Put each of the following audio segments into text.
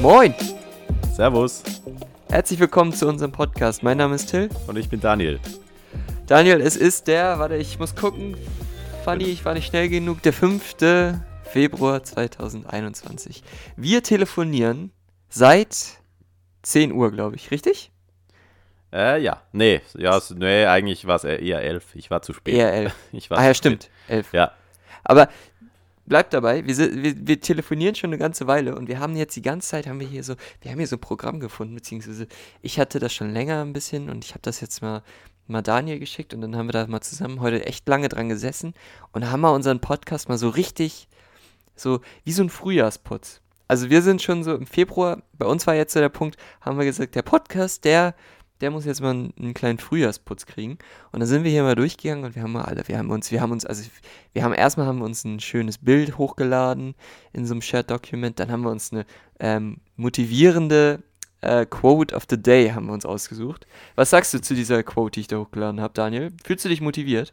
Moin! Servus. Herzlich willkommen zu unserem Podcast. Mein Name ist Till. Und ich bin Daniel. Daniel, es ist der, warte, ich muss gucken. Fanny, ich war nicht schnell genug. Der 5. Februar 2021. Wir telefonieren seit 10 Uhr, glaube ich, richtig? Äh, ja. Nee, ja, nee eigentlich war es eher 11. Ich war zu spät. Eher 11. Ich war ah ja, stimmt. 11. Ja. Aber bleibt dabei, wir, wir, wir telefonieren schon eine ganze Weile und wir haben jetzt die ganze Zeit, haben wir hier so, wir haben hier so ein Programm gefunden, beziehungsweise ich hatte das schon länger ein bisschen und ich habe das jetzt mal, mal Daniel geschickt und dann haben wir da mal zusammen heute echt lange dran gesessen und haben mal unseren Podcast mal so richtig, so wie so ein Frühjahrsputz. Also wir sind schon so im Februar, bei uns war jetzt so der Punkt, haben wir gesagt, der Podcast, der, der muss jetzt mal einen, einen kleinen Frühjahrsputz kriegen. Und dann sind wir hier mal durchgegangen und wir haben mal alle, wir haben uns, wir haben uns, also wir haben erstmal haben wir uns ein schönes Bild hochgeladen in so einem Shared Document, dann haben wir uns eine ähm, motivierende äh, Quote of the Day haben wir uns ausgesucht. Was sagst du zu dieser Quote, die ich da hochgeladen habe, Daniel? Fühlst du dich motiviert?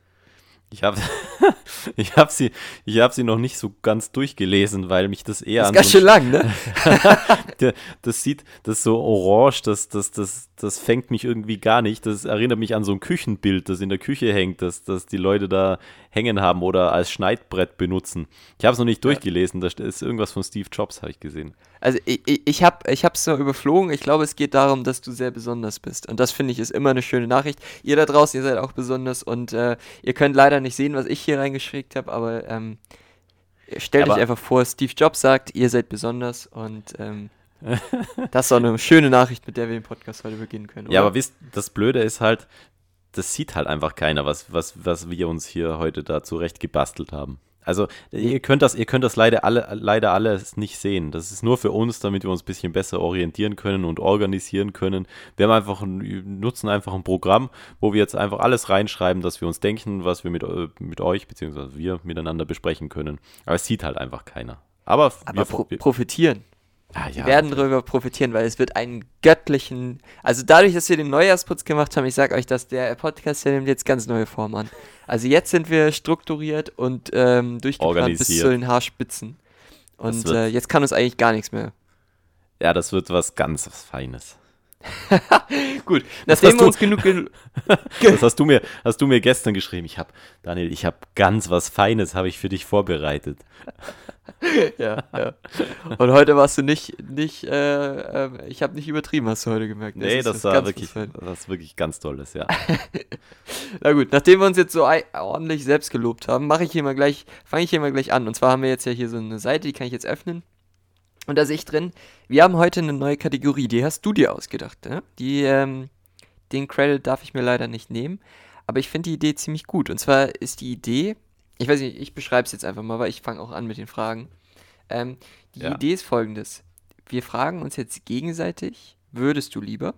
Ich habe ich hab sie, ich hab sie noch nicht so ganz durchgelesen, weil mich das eher Das ist an ganz so schön lang, ne? Das sieht, das ist so orange, das, das, das, das fängt mich irgendwie gar nicht. Das erinnert mich an so ein Küchenbild, das in der Küche hängt, das, das die Leute da hängen haben oder als Schneidbrett benutzen. Ich habe es noch nicht durchgelesen, da ist irgendwas von Steve Jobs, habe ich gesehen. Also ich, ich, habe hab's nur überflogen. Ich glaube, es geht darum, dass du sehr besonders bist. Und das finde ich ist immer eine schöne Nachricht. Ihr da draußen, ihr seid auch besonders und äh, ihr könnt leider nicht sehen, was ich hier reingeschickt habe, aber ähm, stellt euch einfach vor, Steve Jobs sagt, ihr seid besonders und ähm, das ist auch eine schöne Nachricht, mit der wir den Podcast heute beginnen können. Ja, oder? aber wisst, das Blöde ist halt, das sieht halt einfach keiner, was, was, was wir uns hier heute da zurecht gebastelt haben. Also ihr könnt das, ihr könnt das leider alle, leider alles nicht sehen. Das ist nur für uns, damit wir uns ein bisschen besser orientieren können und organisieren können. Wir haben einfach ein, nutzen einfach ein Programm, wo wir jetzt einfach alles reinschreiben, dass wir uns denken, was wir mit, mit euch beziehungsweise wir miteinander besprechen können. Aber es sieht halt einfach keiner. Aber, aber wir, pro wir, profitieren. Ah, Wir ja, werden darüber profitieren, weil es wird einen göttlichen. Also dadurch, dass wir den Neujahrsputz gemacht haben, ich sag euch, dass der Podcast der nimmt jetzt ganz neue Form an. Also jetzt sind wir strukturiert und ähm, durchgeplant bis zu den Haarspitzen. Und äh, jetzt kann uns eigentlich gar nichts mehr. ja, das wird was ganz was Feines. Gut, Das nachdem hast wir du- uns genug. Gen Das hast du mir, hast du mir gestern geschrieben. Ich habe, Daniel, ich habe ganz was Feines, habe ich für dich vorbereitet. ja, ja. Und heute warst du nicht, nicht, äh, äh, ich habe nicht übertrieben, hast du heute gemerkt. ne? Nee, das war wirklich, das ist wirklich ganz tolles, ja. Na gut, nachdem wir uns jetzt so ordentlich selbst gelobt haben, mache ich hier mal gleich, fange ich hier mal gleich an. Und zwar haben wir jetzt ja hier so eine Seite, die kann ich jetzt öffnen. Und da sehe ich drin, wir haben heute eine neue Kategorie, die hast du dir ausgedacht. Ne? Die, ähm, den Credit darf ich mir leider nicht nehmen, aber ich finde die Idee ziemlich gut. Und zwar ist die Idee, ich weiß nicht, ich beschreibe es jetzt einfach mal, weil ich fange auch an mit den Fragen. Ähm, die Ja. Idee ist folgendes. Wir fragen uns jetzt gegenseitig, würdest du lieber?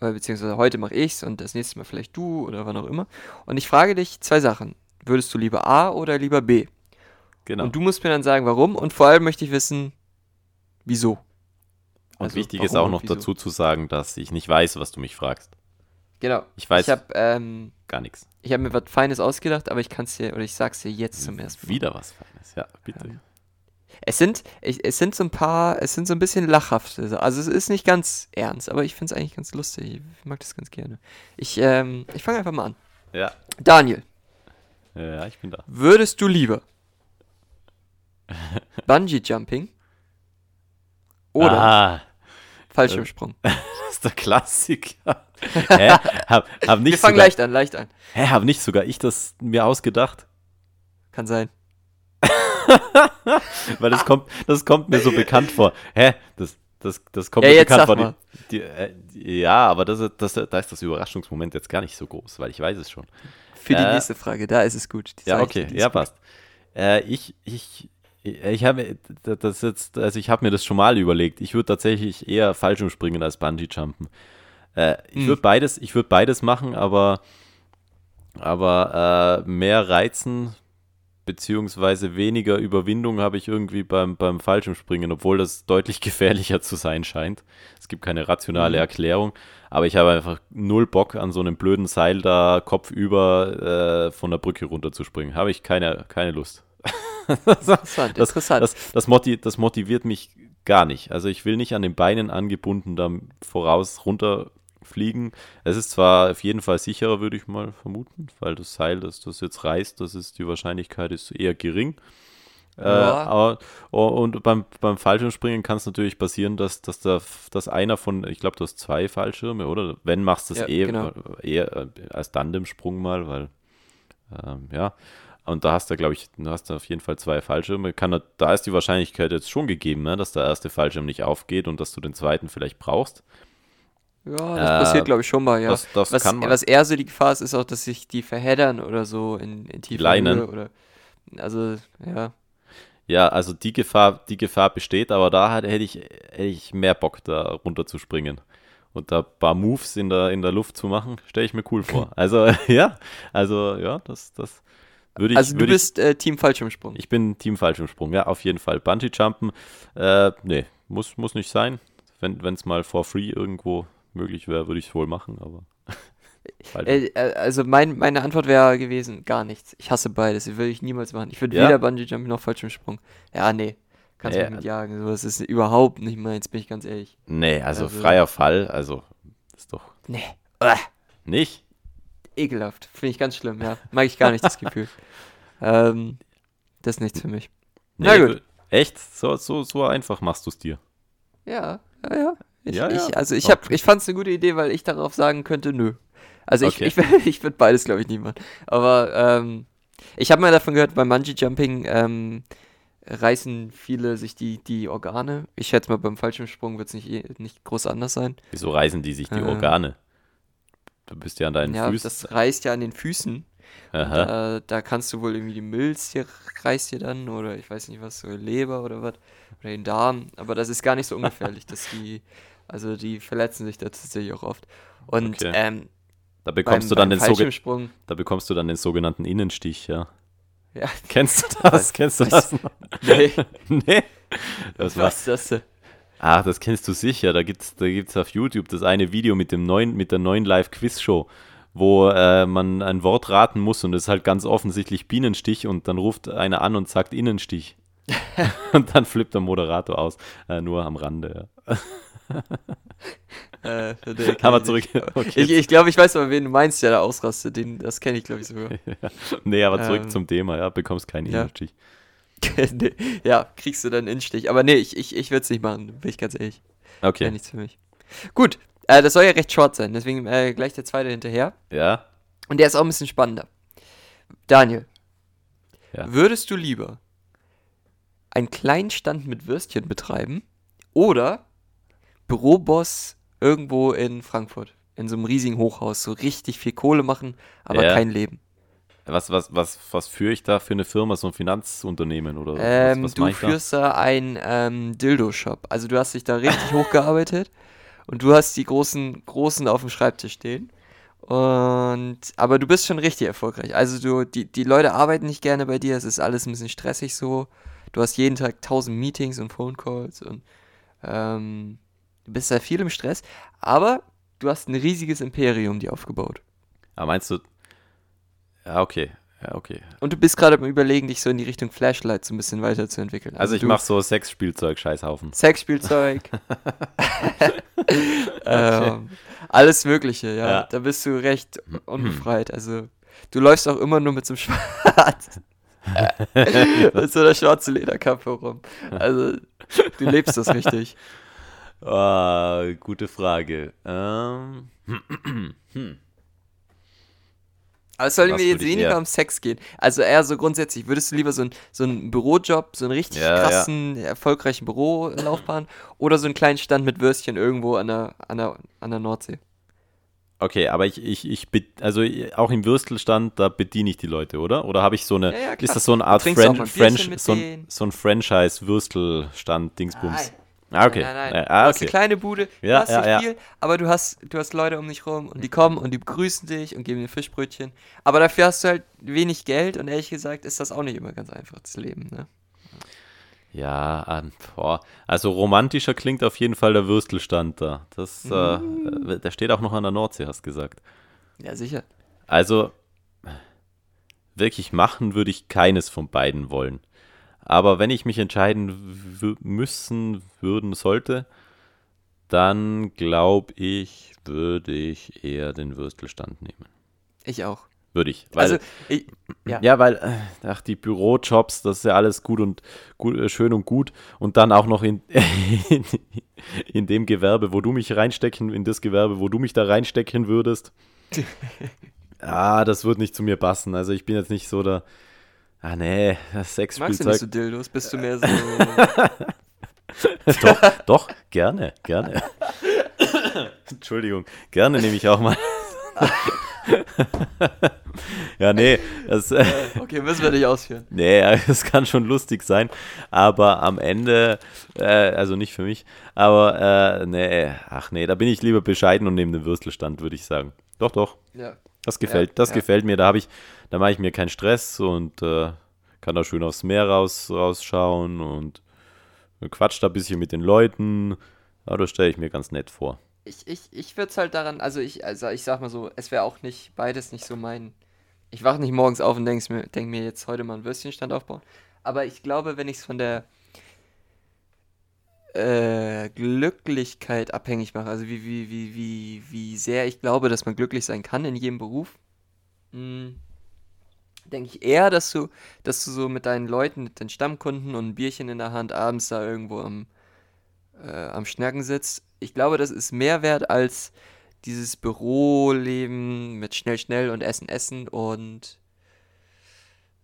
Äh, beziehungsweise heute mache ich's und das nächste Mal vielleicht du oder wann auch immer. Und ich frage dich zwei Sachen. Würdest du lieber A oder lieber B? Genau. Und Und, du musst mir dann sagen, warum und vor allem möchte ich wissen, wieso. also wichtig ist auch und noch dazu zu sagen, dass ich nicht weiß, was du mich fragst. Genau. Ich weiß Ich habe ähm, gar nichts. ich hab mir was Feines ausgedacht, aber ich kann es dir, oder ich sag's dir jetzt zum ersten Mal. Wieder was Feines, ja, bitte. Es sind, es sind so ein paar, es sind so ein bisschen lachhafte. Also es ist nicht ganz ernst, aber ich finde es eigentlich ganz lustig. Ich mag das ganz gerne. Ich, ähm, ich fange einfach mal an. Ja, Daniel, ja, ich bin da. würdest du lieber Bungee Jumping oder Ah, Fallschirmsprung? das ist der Klassiker. Hä? Hab, hab nicht Wir fangen sogar, leicht an, leicht an. Hä, hab nicht sogar ich das mir ausgedacht? Kann sein. Weil das kommt, das kommt mir so bekannt vor. Hä? Das, das, das kommt Ja, mir bekannt vor. Die, die, äh, ja, aber das, das, da ist das Überraschungsmoment jetzt gar nicht so groß, weil ich weiß es schon. Für die Äh, nächste Frage, da ist es gut. Die Ja, okay, ja, passt. Äh, ich, ich, ich habe das jetzt, also ich habe mir das schon mal überlegt. Ich würde tatsächlich eher Fallschirmspringen als Bungee Jumpen. Äh, ich Hm. würde beides, ich würde beides machen, aber, aber äh, mehr Reizen beziehungsweise weniger Überwindung habe ich irgendwie beim, beim Fallschirmspringen, obwohl das deutlich gefährlicher zu sein scheint. Es gibt keine rationale Mhm. Erklärung. Aber ich habe einfach null Bock, an so einem blöden Seil da kopfüber äh, von der Brücke runterzuspringen. Habe ich keine, keine Lust. Interessant, das, interessant. Das, das, motiv, das motiviert mich gar nicht. Also ich will nicht an den Beinen angebunden da voraus runterfliegen. Es ist zwar auf jeden Fall sicherer, würde ich mal vermuten, weil das Seil, das das jetzt reißt, das ist die Wahrscheinlichkeit ist eher gering. Äh, Ja. aber, oh, und beim, beim Fallschirmspringen kann es natürlich passieren, dass, dass, der, dass einer von, ich glaube, du hast zwei Fallschirme, oder? Wenn machst du es Ja, eh, genau. eher äh, als Tandemsprung mal, weil, ähm, ja. Und da hast du, glaube ich, du hast da auf jeden Fall zwei Fallschirme. Kann, da ist die Wahrscheinlichkeit jetzt schon gegeben, ne, dass der erste Fallschirm nicht aufgeht und dass du den zweiten vielleicht brauchst. Ja, das Äh, passiert, glaube ich, schon mal, ja. Das, das was, kann man. was eher so die Gefahr ist, ist auch, dass sich die verheddern oder so in, in tiefer Leinen. Oder also ja. Ja, also die Gefahr, die Gefahr besteht, aber da hätte ich, hätte ich mehr Bock, da runter zu springen. Und da ein paar Moves in der, in der Luft zu machen, stelle ich mir cool vor. Also, ja, also, ja, das, das würde ich. Also du bist äh, Team Fallschirmsprung. ich, ich bin Team Fallschirmsprung, ja, auf jeden Fall. Bungee-Jumpen, äh, nee, muss, muss nicht sein. Wenn es mal for free irgendwo möglich wäre, würde ich es wohl machen, aber. Äh, äh, also mein, meine Antwort wäre gewesen, gar nichts. Ich hasse beides, das würde ich niemals machen. Ich würde Ja? weder Bungee Jumping noch Fallschirmsprung. Ja, nee. Kannst Ja, mich mit jagen. Sowas ist überhaupt nicht meins, bin ich ganz ehrlich. nee, also, also- freier Fall, also, ist doch Nee. Nicht. Ekelhaft. Finde ich ganz schlimm, ja. Mag ich gar nicht das Gefühl. Ähm, das ist nichts für mich. Na Nee, gut. Echt? So, so, so einfach machst du es dir. Ja, ja, ja. Ich, Ja. Ich, also ich, hab, ich fand es eine gute Idee, weil ich darauf sagen könnte, nö. Also ich, Okay. ich, wär- ich würde beides, glaube ich, nicht machen. Aber ähm, ich habe mal davon gehört, beim Bungee-Jumping ähm, reißen viele sich die, die Organe. Ich schätze mal, beim Fallschirmsprung wird es nicht, eh- nicht groß anders sein. Wieso reißen die sich die Äh. Organe? Du bist ja an deinen ja, Füßen. das reißt ja an den Füßen. Aha. Da, da kannst du wohl irgendwie die Milz hier reißt dir dann oder ich weiß nicht was, so Leber oder was. Oder den Darm. Aber das ist gar nicht so ungefährlich, dass die, also die verletzen sich da tatsächlich auch oft. Und Okay. ähm, Da bekommst beim, du dann den Fallschirmsprung, da bekommst du dann den sogenannten Innenstich, ja. ja, Kennst du das? Kennst du das? noch? nee, nee. Das war, was ist das? Ach, das kennst du sicher. Da gibt's, da gibt's auf YouTube das eine Video mit dem neuen, mit der neuen Live-Quiz-Show, wo äh, man ein Wort raten muss und es ist halt ganz offensichtlich Bienenstich und dann ruft einer an und sagt Innenstich. und dann flippt der Moderator aus. Äh, nur am Rande, ja. Äh, Aber zurück. Okay. Ich, ich glaube, ich weiß aber, wen du meinst, der da ausrastet. Den, das kenne ich, glaube ich, sogar. nee, aber zurück Ähm, zum Thema, ja. Bekommst keinen ja. Innenstich. Nee, ja, kriegst du dann einen Innenstich. Aber nee, ich, ich, ich würde es nicht machen, bin ich ganz ehrlich. Wäre Okay. nichts für mich. Gut, äh, das soll ja recht short sein, deswegen äh, gleich der zweite hinterher. Ja. Und der ist auch ein bisschen spannender. Daniel, Ja. würdest du lieber einen kleinen Stand mit Würstchen betreiben oder Büroboss irgendwo in Frankfurt in so einem riesigen Hochhaus so richtig viel Kohle machen, aber Ja. kein Leben? Was, was, was, was führe ich da für eine Firma, so ein Finanzunternehmen oder Ähm, was, was du ich da? führst da einen ähm, Dildo-Shop. Also du hast dich da richtig hochgearbeitet und du hast die großen, großen auf dem Schreibtisch stehen. Und aber du bist schon richtig erfolgreich. Also du, die, die Leute arbeiten nicht gerne bei dir, es ist alles ein bisschen stressig so. Du hast jeden Tag tausend Meetings und Phone Calls und ähm, du bist da viel im Stress, aber du hast ein riesiges Imperium dir aufgebaut. Aber meinst du. Ja, okay. Ja, okay. Und du bist gerade am überlegen, dich so in die Richtung Flashlight so ein bisschen weiterzuentwickeln. Also, ich du- mache so Sexspielzeug, Scheißhaufen. Sexspielzeug. ähm, alles Mögliche, ja. Ja. Da bist du recht unbefreit. Also, du läufst auch immer nur mit so einem Schwarz. mit so einer schwarzen Lederkappe rum. Also, du lebst das richtig. Ah, gute Frage. Ähm, Aber es soll mir jetzt weniger um Sex gehen. Also eher so grundsätzlich. Würdest du lieber so, ein, so einen Bürojob, so einen richtig Ja, ja. krassen, erfolgreichen Bürolaufbahn oder so einen kleinen Stand mit Würstchen irgendwo an der, an der, an der Nordsee? okay, aber ich, ich, ich, also auch im Würstelstand, da bediene ich die Leute, oder? Oder habe ich so eine, Ja, ja, ist das so eine Art French, mit so ein, so ein Franchise-Würstelstand, Dingsbums? Nein. Ah, okay. Nein, nein, Äh, Du ah, hast eine okay. kleine Bude, Ja, du hast ja, nicht ja. viel, aber du hast, du hast Leute um dich rum und die kommen und die begrüßen dich und geben dir Fischbrötchen. Aber dafür hast du halt wenig Geld und ehrlich gesagt ist das auch nicht immer ganz einfach, das Leben, ne? Ja, ähm, boah. also romantischer klingt auf jeden Fall der Würstelstand da. Das, äh, äh, der steht auch noch an der Nordsee, hast gesagt. Ja, sicher. Also, wirklich machen würde ich keines von beiden wollen. Aber wenn ich mich entscheiden müssen, würden, sollte, dann glaube ich, würde ich eher den Würstelstand nehmen. Ich auch. Würde ich. Weil, Also, ich, ja. ja, weil, äh, ach, die Bürojobs, das ist ja alles gut und gut, äh, schön und gut. Und dann auch noch in, in, in dem Gewerbe, wo du mich reinstecken, in das Gewerbe, wo du mich da reinstecken würdest. ah, das wird nicht zu mir passen. Also ich bin jetzt nicht so der. Ah, nee, das Magst du nicht so Sexspielzeug. Dildos? Bist du mehr so. doch, doch, gerne, gerne. Entschuldigung, gerne nehme ich auch mal. ja, nee, das, äh, okay, müssen wir nicht ausführen. Nee, es kann schon lustig sein, aber am Ende, äh, also nicht für mich, aber äh, nee, ach nee, da bin ich lieber bescheiden und nehme den Würstelstand, würde ich sagen. Doch, doch, Ja. Das gefällt, das ja. gefällt mir, da habe ich, da mache ich mir keinen Stress und äh, kann da schön aufs Meer raus, rausschauen und quatsch da ein bisschen mit den Leuten, ja, das stelle ich mir ganz nett vor. Ich, ich, ich würde es halt daran, also ich, also ich sag mal so, es wäre auch nicht, beides nicht so mein. Ich wache nicht morgens auf und denk mir, denk mir jetzt heute mal einen Würstchenstand aufbauen. Aber ich glaube, wenn ich es von der äh, Glücklichkeit abhängig mache, also wie, wie, wie, wie, wie sehr ich glaube, dass man glücklich sein kann in jedem Beruf, denke ich eher, dass du, dass du so mit deinen Leuten, mit den Stammkunden und ein Bierchen in der Hand abends da irgendwo am, äh, am Schnacken sitzt. Ich glaube, das ist mehr wert als dieses Büroleben mit schnell, schnell und Essen, Essen und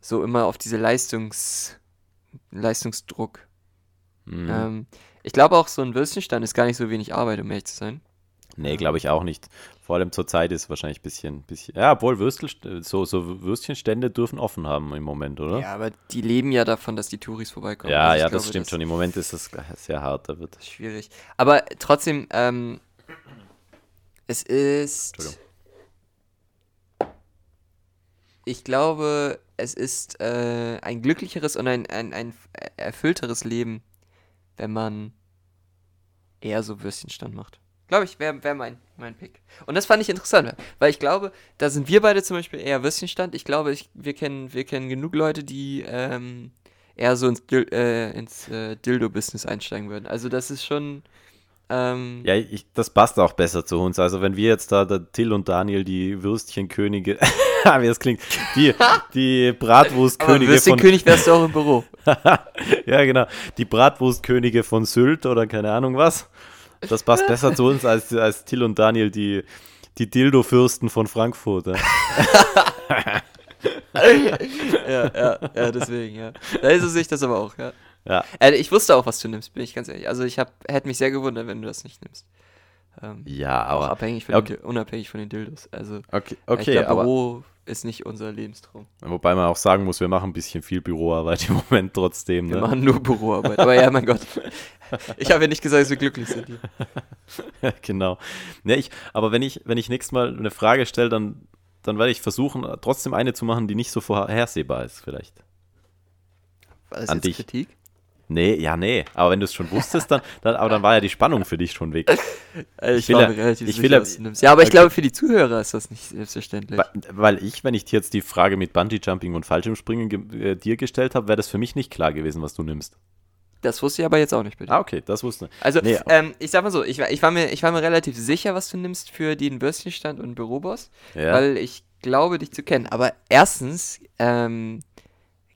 so immer auf diese Leistungs, Leistungsdruck. Mhm. Ähm, ich glaube auch, so ein Würstchenstand ist gar nicht so wenig Arbeit, um ehrlich zu sein. Nee, glaube ich auch nicht. Vor allem zur Zeit ist es wahrscheinlich ein bisschen, bisschen. Ja, obwohl Würstel, so, so Würstchenstände dürfen offen haben im Moment, oder? Ja, aber die leben ja davon, dass die Touris vorbeikommen. Ja, Also ja, das glaube, stimmt schon. Im Moment ist das sehr hart. Da wird. schwierig. Aber trotzdem, ähm, es ist. Entschuldigung. Ich glaube, es ist äh, ein glücklicheres und ein, ein, ein erfüllteres Leben, wenn man eher so Würstchenstand macht. Glaube ich, wäre wär mein, mein Pick. Und das fand ich interessant, weil ich glaube, da sind wir beide zum Beispiel eher Würstchenstand. Ich glaube, ich, wir, kennen, wir kennen genug Leute, die ähm, eher so ins, äh, ins äh, Dildo-Business einsteigen würden. Also das ist schon. Ähm, Ja, ich, das passt auch besser zu uns. Also, wenn wir jetzt da, der Till und Daniel, die Würstchenkönige, wie das klingt, die, die aber Bratwurstkönige von. Würstchenkönig wärst du auch im Büro. ja, genau. Die Bratwurstkönige von Sylt oder keine Ahnung was. Das passt besser zu uns als, als Till und Daniel, die, die Dildo-Fürsten von Frankfurt. Ja. ja, ja, ja, deswegen, ja. Da ist es sich das aber auch, ja. ja. Äh, ich wusste auch, was du nimmst, bin ich ganz ehrlich. Also ich hab, hätte mich sehr gewundert, wenn du das nicht nimmst. Ähm, Ja, aber. abhängig von okay. den, unabhängig von den Dildos. Also Okay, okay glaub, aber. Büro ist nicht unser Lebenstraum. Wobei man auch sagen muss, wir machen ein bisschen viel Büroarbeit im Moment trotzdem. Wir Ne? machen nur Büroarbeit. Aber ja, mein Gott. Ich habe ja nicht gesagt, dass wir glücklich sind hier. genau. Ne, ich, aber wenn ich, wenn ich nächstes Mal eine Frage stelle, dann, dann werde ich versuchen, trotzdem eine zu machen, die nicht so vorhersehbar ist, vielleicht. War das An jetzt dich. Kritik? Nee, ja, nee. Aber wenn du es schon wusstest, dann, dann, aber dann war ja die Spannung für dich schon weg. Ich, Ich will war ja- mir relativ ich sicher, will ja- aber ich Okay. glaube, für die Zuhörer ist das nicht selbstverständlich. Weil, ich, wenn ich dir jetzt die Frage mit Bungee-Jumping und Fallschirmspringen ge äh, dir gestellt habe, wäre das für mich nicht klar gewesen, was du nimmst. Das wusste ich aber jetzt auch nicht, bitte. Ah, okay, das wusste ich. Also, Nee. ähm, ich sag mal so, ich, war- ich, war mir, ich war mir relativ sicher, was du nimmst für den Bürstchenstand und Büroboss, Ja. weil ich glaube, dich zu kennen. Aber erstens, ähm,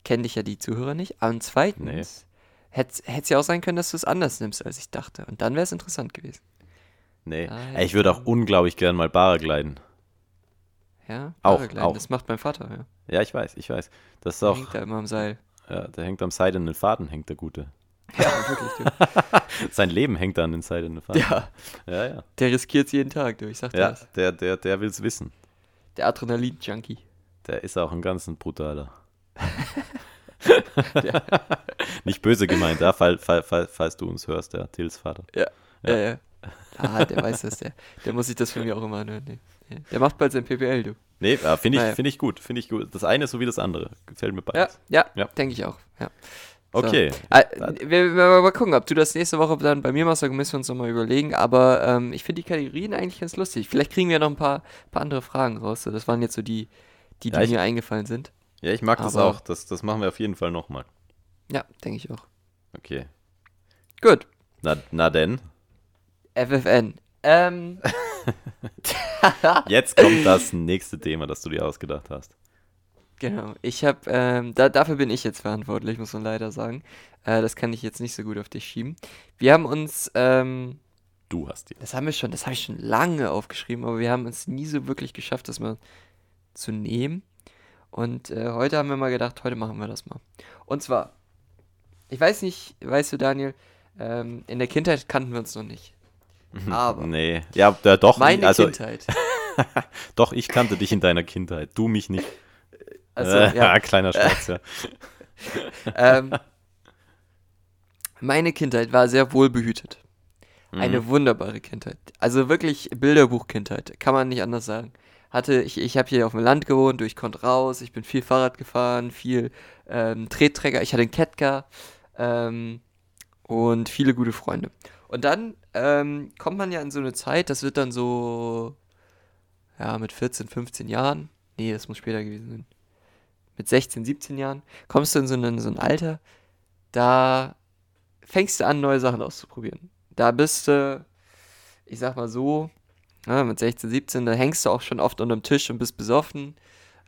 kennen dich ja die Zuhörer nicht. Und zweitens, hätte es ja auch sein können, dass du es anders nimmst, als ich dachte. Und dann wäre es interessant gewesen. nee. Ey, ich würde auch unglaublich gern mal Paragliden. Ja, Auch, Paragliden, auch. Das macht mein Vater, ja. Ja, ich weiß, ich weiß. Das ist Der auch, hängt da immer am Seil. ja, der hängt am seidenen Faden, hängt der Gute. Ja, wirklich, du. Sein Leben hängt an den seidenen Faden. Ja, ja. ja. der riskiert es jeden Tag, du. Ich sag dir Ja, das. der, der, der will es wissen. Der Adrenalin-Junkie. Der ist auch ein ganz ein Nicht böse gemeint, ja, fall, fall, fall, falls du uns hörst, der Tils Vater. Ja, ja, ja. Ah, der weiß das, der. Der muss sich das von mir auch immer anhören. Nee. Der macht bald sein PPL, du. Nee, finde ich, Naja. find ich gut, finde ich gut. Das eine sowie das andere. Gefällt mir beides. ja, Ja. denke ich auch. Ja. Okay. Äh, wir, wir wir mal gucken, ob du das nächste Woche dann bei mir machst, dann müssen wir uns nochmal überlegen. Aber ähm, ich finde die Kategorien eigentlich ganz lustig. Vielleicht kriegen wir noch ein paar, paar andere Fragen raus. So, Das waren jetzt so die, die, die Ja, ich- mir eingefallen sind. Ja, ich mag das Aber- auch. Das, das machen wir auf jeden Fall nochmal. Ja, denke ich auch. Okay. Gut. Na, na denn, FFN. Ähm, jetzt kommt das nächste Thema, das du dir ausgedacht hast. genau. Ich habe, ähm, da, dafür bin ich jetzt verantwortlich, muss man leider sagen. Äh, das kann ich jetzt nicht so gut auf dich schieben. Wir haben uns, ähm, Du hast die. Das haben wir schon, das habe ich schon lange aufgeschrieben, aber wir haben es nie so wirklich geschafft, das mal zu nehmen. Und äh, heute haben wir mal gedacht, heute machen wir das mal. Und zwar, ich weiß nicht, weißt du, Daniel, ähm, in der Kindheit kannten wir uns noch nicht. Aber Nee. Ja, da, doch. meine also, Kindheit. Doch, ich kannte dich in deiner Kindheit. Du mich nicht. Also, äh, ja, kleiner Scherz, ja. ähm, meine Kindheit war sehr wohlbehütet. Eine Mhm. wunderbare Kindheit. Also wirklich Bilderbuch-Kindheit, kann man nicht anders sagen. Hatte, ich, ich habe hier auf dem Land gewohnt, ich konnte raus, ich bin viel Fahrrad gefahren, viel ähm, Tretträger, ich hatte einen Kettcar ähm, und viele gute Freunde. Und dann ähm, kommt man ja in so eine Zeit, das wird dann so, ja, mit 14, 15 Jahren, nee, das muss später gewesen sein, mit 16, 17 Jahren, kommst du in so ein, so ein Alter, da fängst du an, neue Sachen auszuprobieren. Da bist du, ich sag mal so, ja, mit 16, 17, da hängst du auch schon oft unterm Tisch und bist besoffen.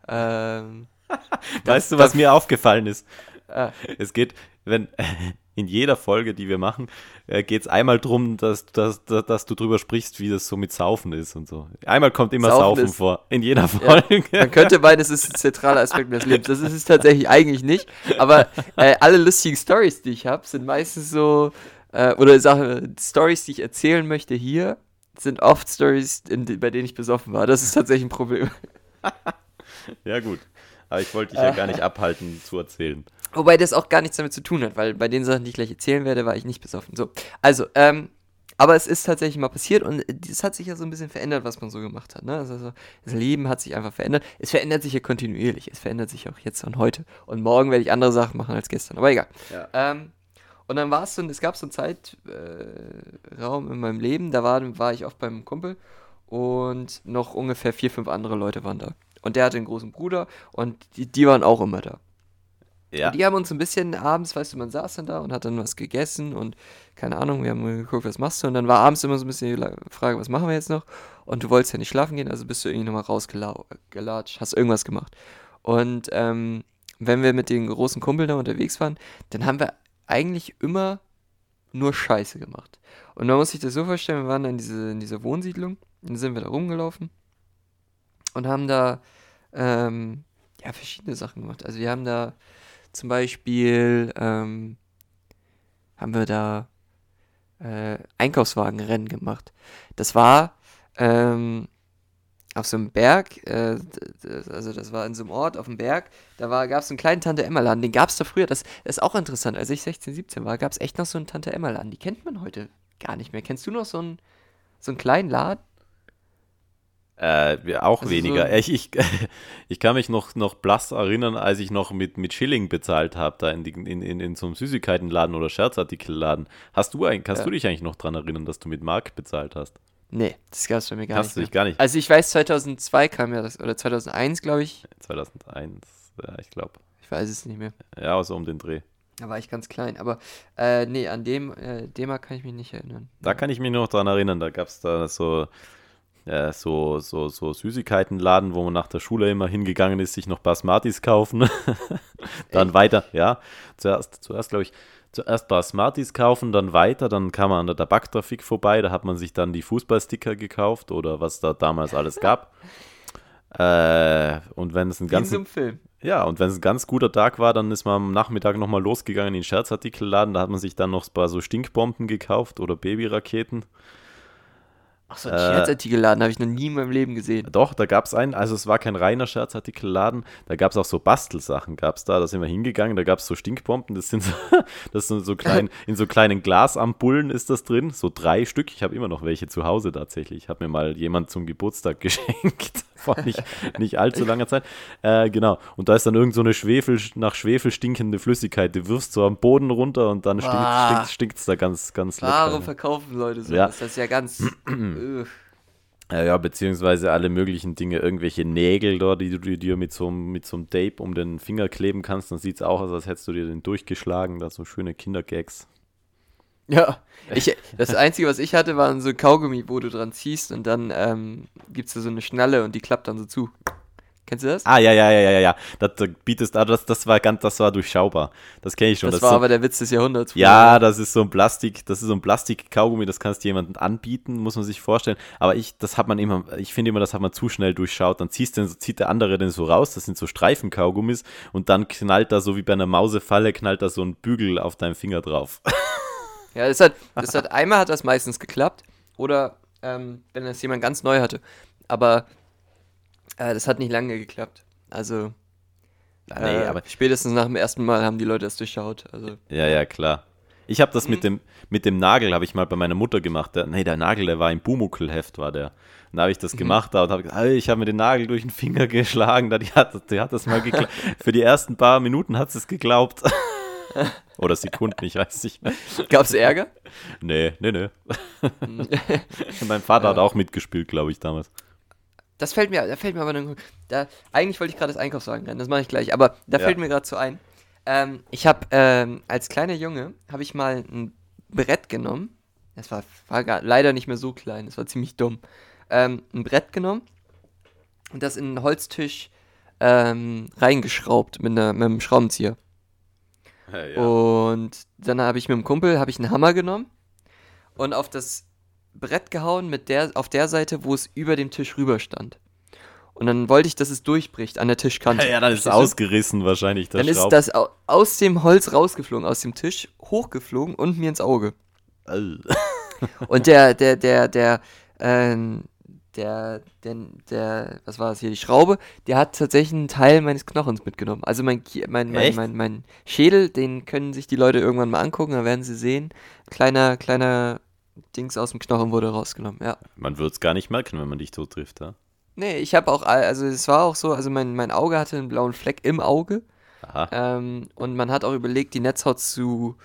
Ähm, Weißt du, was mir aufgefallen ist? äh, Es geht, wenn in jeder Folge, die wir machen, äh, geht es einmal drum, dass, dass, dass, dass du drüber sprichst, wie das so mit Saufen ist und so. Einmal kommt immer Saufen Saufen, vor. In jeder Folge. man könnte meinen, es ist ein zentraler Aspekt des Lebens. Das ist es tatsächlich eigentlich nicht. Aber äh, alle lustigen Stories, die ich habe, sind meistens so, äh, oder Sache, Stories, die ich erzählen möchte hier, sind oft Stories, bei denen ich besoffen war. Das ist tatsächlich ein Problem. ja, gut. Aber ich wollte dich ja gar nicht abhalten zu erzählen. Wobei das auch gar nichts damit zu tun hat, weil bei den Sachen, die ich gleich erzählen werde, war ich nicht besoffen. So, also, ähm, aber es ist tatsächlich mal passiert und es hat sich ja so ein bisschen verändert, was man so gemacht hat. Ne? Also, so, das Leben hat sich einfach verändert. Es verändert sich ja kontinuierlich. Es verändert sich auch jetzt und heute. Und morgen werde ich andere Sachen machen als gestern. Aber egal. Ja. Ähm, und dann war es so, es gab so einen Zeitraum äh, in meinem Leben, da war, war ich oft beim Kumpel und noch ungefähr vier, fünf andere Leute waren da. Und der hatte einen großen Bruder und die, die waren auch immer da. Ja. Und die haben uns ein bisschen abends, weißt du, man saß dann da und hat dann was gegessen und keine Ahnung, wir haben geguckt, was machst du? Und dann war abends immer so ein bisschen die Frage, was machen wir jetzt noch? Und du wolltest ja nicht schlafen gehen, also bist du irgendwie nochmal rausgelatscht, hast irgendwas gemacht. Und ähm, wenn wir mit den großen Kumpeln da unterwegs waren, dann haben wir eigentlich immer nur Scheiße gemacht. Und man muss sich das so vorstellen, wir waren in, diese, in dieser Wohnsiedlung, dann sind wir da rumgelaufen und haben da ähm, ja, verschiedene Sachen gemacht. Also wir haben da zum Beispiel ähm, haben wir da äh, Einkaufswagenrennen gemacht. Das war ähm, auf so einem Berg, äh, also das war in so einem Ort auf dem Berg, da gab es einen kleinen Tante-Emma-Laden, den gab es da früher, das, das ist auch interessant, als ich 16, 17 war, gab es echt noch so einen Tante-Emma-Laden, die kennt man heute gar nicht mehr. Kennst du noch so einen, so einen kleinen Laden? Äh, auch Also weniger. so- ich, ich, ich kann mich noch, noch blass erinnern, als ich noch mit, mit Schilling bezahlt habe, da in, in, in, in so einem Süßigkeitenladen oder Scherzartikelladen. Hast du, eigentlich, kannst Ja. du dich eigentlich noch dran erinnern, dass du mit Mark bezahlt hast? Nee, das gab es bei mir gar Hast nicht. du Mehr. gar nicht? Also ich weiß, 2002 kam ja das, oder 2001, glaube ich. 2001, ja, ich glaube. Ich weiß es nicht mehr. Ja, so um den Dreh. Da war ich ganz klein. Aber äh, nee, an dem äh, Thema kann ich mich nicht erinnern. Da kann ich mich noch dran erinnern, da gab es da so, äh, so, so, so Süßigkeitenladen, wo man nach der Schule immer hingegangen ist, sich noch Basmatis kaufen. dann Echt? weiter, ja. Zuerst, zuerst glaube ich, zuerst Basmatis kaufen, dann weiter, dann kam man an der Tabaktrafik vorbei, da hat man sich dann die Fußballsticker gekauft oder was da damals alles gab. Äh, und wenn es ein ganz ja, und wenn es ein ganz guter Tag war, dann ist man am Nachmittag nochmal losgegangen in den Scherzartikelladen. Da hat man sich dann noch ein paar so Stinkbomben gekauft oder Babyraketen. Ach so, ein Äh, Scherzartikelladen habe ich noch nie in meinem Leben gesehen. Doch, da gab es einen, also es war kein reiner Scherzartikelladen, da gab es auch so Bastelsachen, gab es da, da sind wir hingegangen, da gab es so Stinkbomben, das sind so, das sind so klein, in so kleinen Glasampullen ist das drin, so drei Stück, ich habe immer noch welche zu Hause tatsächlich, hat mir mal jemand zum Geburtstag geschenkt. vor nicht, nicht allzu langer Zeit. Äh, genau. Und da ist dann irgend so eine Schwefel, nach Schwefel stinkende Flüssigkeit. Die wirfst so am Boden runter und dann Ah. stinkt es da ganz, ganz Warum lecker. verkaufen Leute so? Ja. Das ist ja ganz. Ja, ja, beziehungsweise alle möglichen Dinge, irgendwelche Nägel dort, die du dir mit so, mit so einem Tape um den Finger kleben kannst, dann sieht es auch aus, als hättest du dir den durchgeschlagen. Da so schöne Kindergags. ja. Ich, das Einzige, was ich hatte, war so Kaugummi, wo du dran ziehst und dann ähm, gibt es da so eine Schnalle und die klappt dann so zu. Kennst du das? Ah, ja, ja, ja, ja, ja. Das, das bietest, ah, das, das war ganz, das war durchschaubar. Das kenne ich schon. das, ist war so, aber der Witz des Jahrhunderts. Ja, das ist so ein Plastik, das ist so ein Plastik-Kaugummi, das kannst du jemandem anbieten, muss man sich vorstellen. Aber ich, das hat man immer, ich finde immer, das hat man zu schnell durchschaut. Dann ziehst den, zieht der andere den so raus, das sind so Streifen-Kaugummis und dann knallt da so wie bei einer Mausefalle, knallt da so ein Bügel auf deinem Finger drauf. Ja, das hat, das hat einmal hat das meistens geklappt. Oder ähm, wenn das jemand ganz neu hatte. Aber äh, das hat nicht lange geklappt. Also nee, äh, aber spätestens nach dem ersten Mal haben die Leute das durchschaut. Also Ja, ja, klar. Ich habe das Mhm. mit dem mit dem Nagel habe ich mal bei meiner Mutter gemacht. Der, nee, der Nagel, der war im Bumuckelheft, war der. Und da habe ich Mhm. das gemacht da und habe gesagt, "Ey, ich habe mir den Nagel durch den Finger geschlagen. Da, die, hat, die hat das mal geglaubt. Für die ersten paar Minuten hat sie es geglaubt. Oder Sekunden, ich weiß nicht mehr. gab es Ärger? Nee, nee, nee. mein Vater hat auch mitgespielt, glaube ich, damals. Das fällt mir, da fällt mir aber eine, da, eigentlich wollte ich gerade das Einkaufswagen rennen, das mache ich gleich, aber da Ja. fällt mir gerade so ein. Ähm, ich habe ähm, als kleiner Junge habe ich mal ein Brett genommen. Das war, war gar, leider nicht mehr so klein, das war ziemlich dumm. Ähm, ein Brett genommen und das in einen Holztisch ähm, reingeschraubt mit, einer, mit einem Schraubenzieher. Und dann habe ich mit dem Kumpel habe ich einen Hammer genommen und auf das Brett gehauen mit der auf der Seite, wo es über dem Tisch rüber stand. Und dann wollte ich, dass es durchbricht an der Tischkante. Ja, dann ist es ausgerissen wahrscheinlich. Dann ist Schraub- das au aus dem Holz rausgeflogen, aus dem Tisch, hochgeflogen und mir ins Auge. Äh. Und der, der, der, der, ähm, der, der, der, was war das hier, die Schraube, der hat tatsächlich einen Teil meines Knochens mitgenommen. Also mein, mein, mein, mein, mein Schädel, den können sich die Leute irgendwann mal angucken, dann werden sie sehen. Kleiner, kleiner Dings aus dem Knochen wurde rausgenommen, ja. Man wird es gar nicht merken, wenn man dich so trifft, ja? Nee, ich habe auch, also es war auch so, also mein, mein Auge hatte einen blauen Fleck im Auge. Aha. Ähm, und man hat auch überlegt, die Netzhaut zu,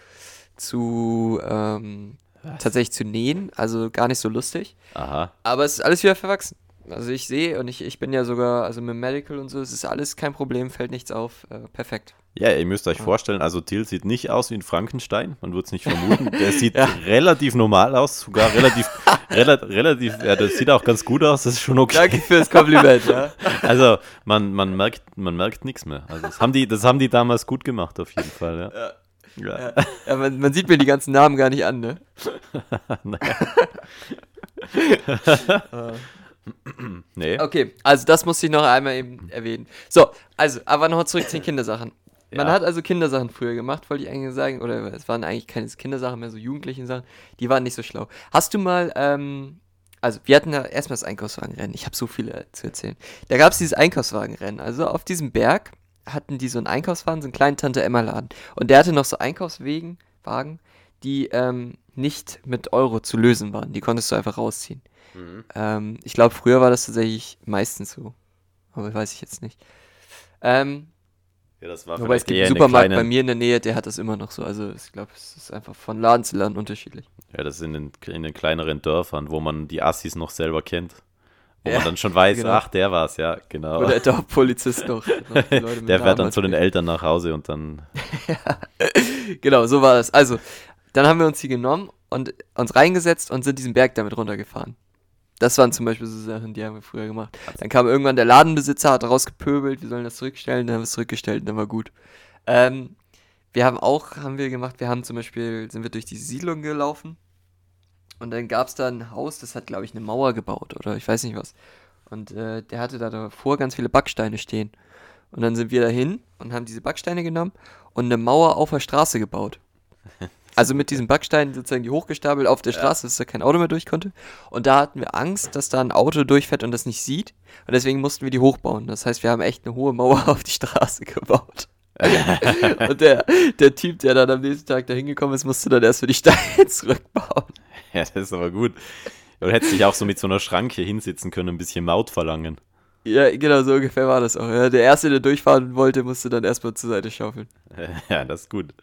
zu ähm, tatsächlich zu nähen. Also gar nicht so lustig. Aha. Aber es ist alles wieder verwachsen. Also ich sehe und ich, ich bin ja sogar, also mit Medical und so, es ist alles kein Problem, fällt nichts auf. Äh, perfekt. Ja, ihr müsst euch vorstellen, also Till sieht nicht aus wie ein Frankenstein, man würde es nicht vermuten. Der sieht Ja. relativ normal aus, sogar relativ, rela relativ, ja, das sieht auch ganz gut aus, das ist schon okay. Danke fürs Kompliment, ja. Also man, man merkt, man merkt nichts mehr. Also das haben die, das haben die damals gut gemacht auf jeden Fall, ja. Ja. ja man, man sieht mir die ganzen Namen gar nicht an, ne? Nee. Okay, also das musste ich noch einmal eben erwähnen. So, also, aber nochmal zurück zu den Kindersachen. Man Ja. hat also Kindersachen früher gemacht, wollte ich eigentlich sagen, oder es waren eigentlich keine Kindersachen mehr, so jugendlichen Sachen, die waren nicht so schlau. Hast du mal, ähm, also wir hatten ja erstmal das Einkaufswagenrennen, ich habe so viele zu erzählen. Da gab es dieses Einkaufswagenrennen, also auf diesem Berg hatten die so einen Einkaufswagen, so einen kleinen Tante-Emma-Laden. Und der hatte noch so Einkaufswegen, Wagen, die ähm, nicht mit Euro zu lösen waren, die konntest du einfach rausziehen. Mhm. Ähm, ich glaube, früher war das tatsächlich meistens so. Aber weiß ich jetzt nicht. Ähm, Ja, das war wobei es gibt einen eine Supermarkt kleine, bei mir in der Nähe, der hat das immer noch so. Also ich glaube, es ist einfach von Laden zu Laden unterschiedlich. Ja, das ist in den, in den kleineren Dörfern, wo man die Assis noch selber kennt. Wo Ja, man dann schon weiß, genau. ach, der war's, ja, genau. Oder der Polizist noch. mit der fährt dann Namen zu den. Eltern nach Hause und dann. Genau, so war das. Also, dann haben wir uns die genommen und uns reingesetzt und sind diesen Berg damit runtergefahren. Das waren zum Beispiel so Sachen, die haben wir früher gemacht. Dann kam irgendwann der Ladenbesitzer, hat rausgepöbelt, wir sollen das zurückstellen, dann haben wir es zurückgestellt und dann war gut. Ähm, wir haben auch, haben wir gemacht, wir haben zum Beispiel, sind wir durch die Siedlung gelaufen und dann gab es da ein Haus, das hat, glaube ich, eine Mauer gebaut oder ich weiß nicht was. Und äh, der hatte da davor ganz viele Backsteine stehen. Und dann sind wir dahin und haben diese Backsteine genommen und eine Mauer auf der Straße gebaut. Also mit diesen Backsteinen sozusagen die hochgestapelt auf der Straße, dass da kein Auto mehr durch konnte. Und da hatten wir Angst, dass da ein Auto durchfährt und das nicht sieht. Und deswegen mussten wir die hochbauen. Das heißt, wir haben echt eine hohe Mauer auf die Straße gebaut. und der, der Typ, der dann am nächsten Tag da hingekommen ist, musste dann erst für die Steine zurückbauen. Ja, das ist aber gut. Du hättest dich auch so mit so einer Schranke hinsitzen können, ein bisschen Maut verlangen. Ja, genau, so ungefähr war das auch. Ja. Der Erste, der durchfahren wollte, musste dann erstmal zur Seite schaufeln. Ja, das ist gut.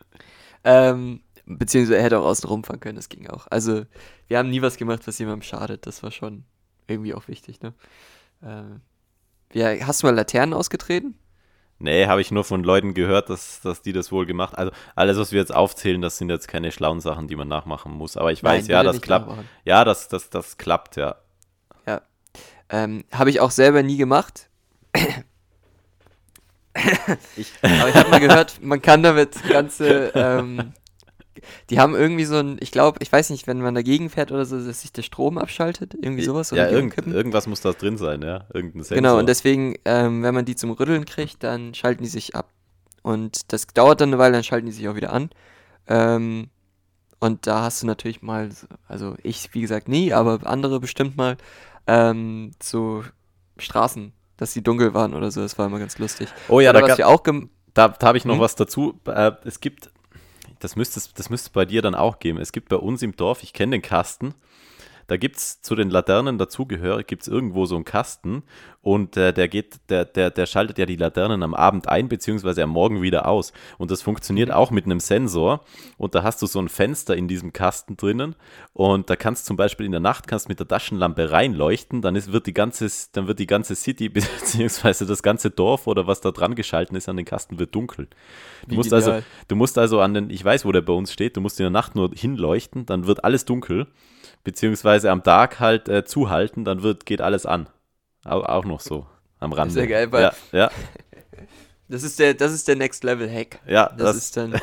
Ähm, beziehungsweise er hätte auch außen rumfahren können, das ging auch. Also, wir haben nie was gemacht, was jemandem schadet. Das war schon irgendwie auch wichtig, ne? Ähm, ja, hast du mal Laternen ausgetreten? Nee, habe ich nur von Leuten gehört, dass, dass die das wohl gemacht Also alles, was wir jetzt aufzählen, das sind jetzt keine schlauen Sachen, die man nachmachen muss. Aber ich weiß, Nein, ja, das klappt. nachmachen. Ja, das, das, das klappt, ja. Ähm, habe ich auch selber nie gemacht. Ich, Aber ich habe mal gehört, man kann damit ganze. Ähm, die haben irgendwie so ein, ich glaube, ich weiß nicht, wenn man dagegen fährt oder so, dass sich der Strom abschaltet, irgendwie sowas. ja, irgend, irgendwas muss da drin sein, ja. Irgendein Sensor. Genau, und deswegen, ähm, wenn man die zum Rütteln kriegt, dann schalten die sich ab. Und das dauert dann eine Weile, dann schalten die sich auch wieder an. Ähm, und da hast du natürlich mal, so- also ich, wie gesagt, nie, aber andere bestimmt mal, ähm, so Straßen, dass die dunkel waren oder so. Das war immer ganz lustig. oh ja, oder da, was wir auch da, da habe ich noch Hm? was dazu. Äh, es gibt, das müsste das müsste es bei dir dann auch geben. Es gibt bei uns im Dorf, ich kenne den Kasten, da gibt es zu den Laternen dazugehörig, gibt es irgendwo so einen Kasten und äh, der geht, der, der, der schaltet ja die Laternen am Abend ein, beziehungsweise am Morgen wieder aus. Und das funktioniert auch mit einem Sensor. Und da hast du so ein Fenster in diesem Kasten drinnen und da kannst zum Beispiel in der Nacht kannst mit der Taschenlampe reinleuchten, dann ist, wird die ganze, dann wird die ganze City, beziehungsweise das ganze Dorf oder was da dran geschalten ist an den Kasten, wird dunkel. Du Wie musst, also, du musst also an den, ich weiß, wo der bei uns steht, du musst in der Nacht nur hinleuchten, dann wird alles dunkel, beziehungsweise am Tag halt äh, zuhalten, dann wird, geht alles an. Auch, auch noch so am Rande. ja geil, weil- ja, ja, Das ist der, das ist der Next Level Hack. ja, Das, das, ist dann,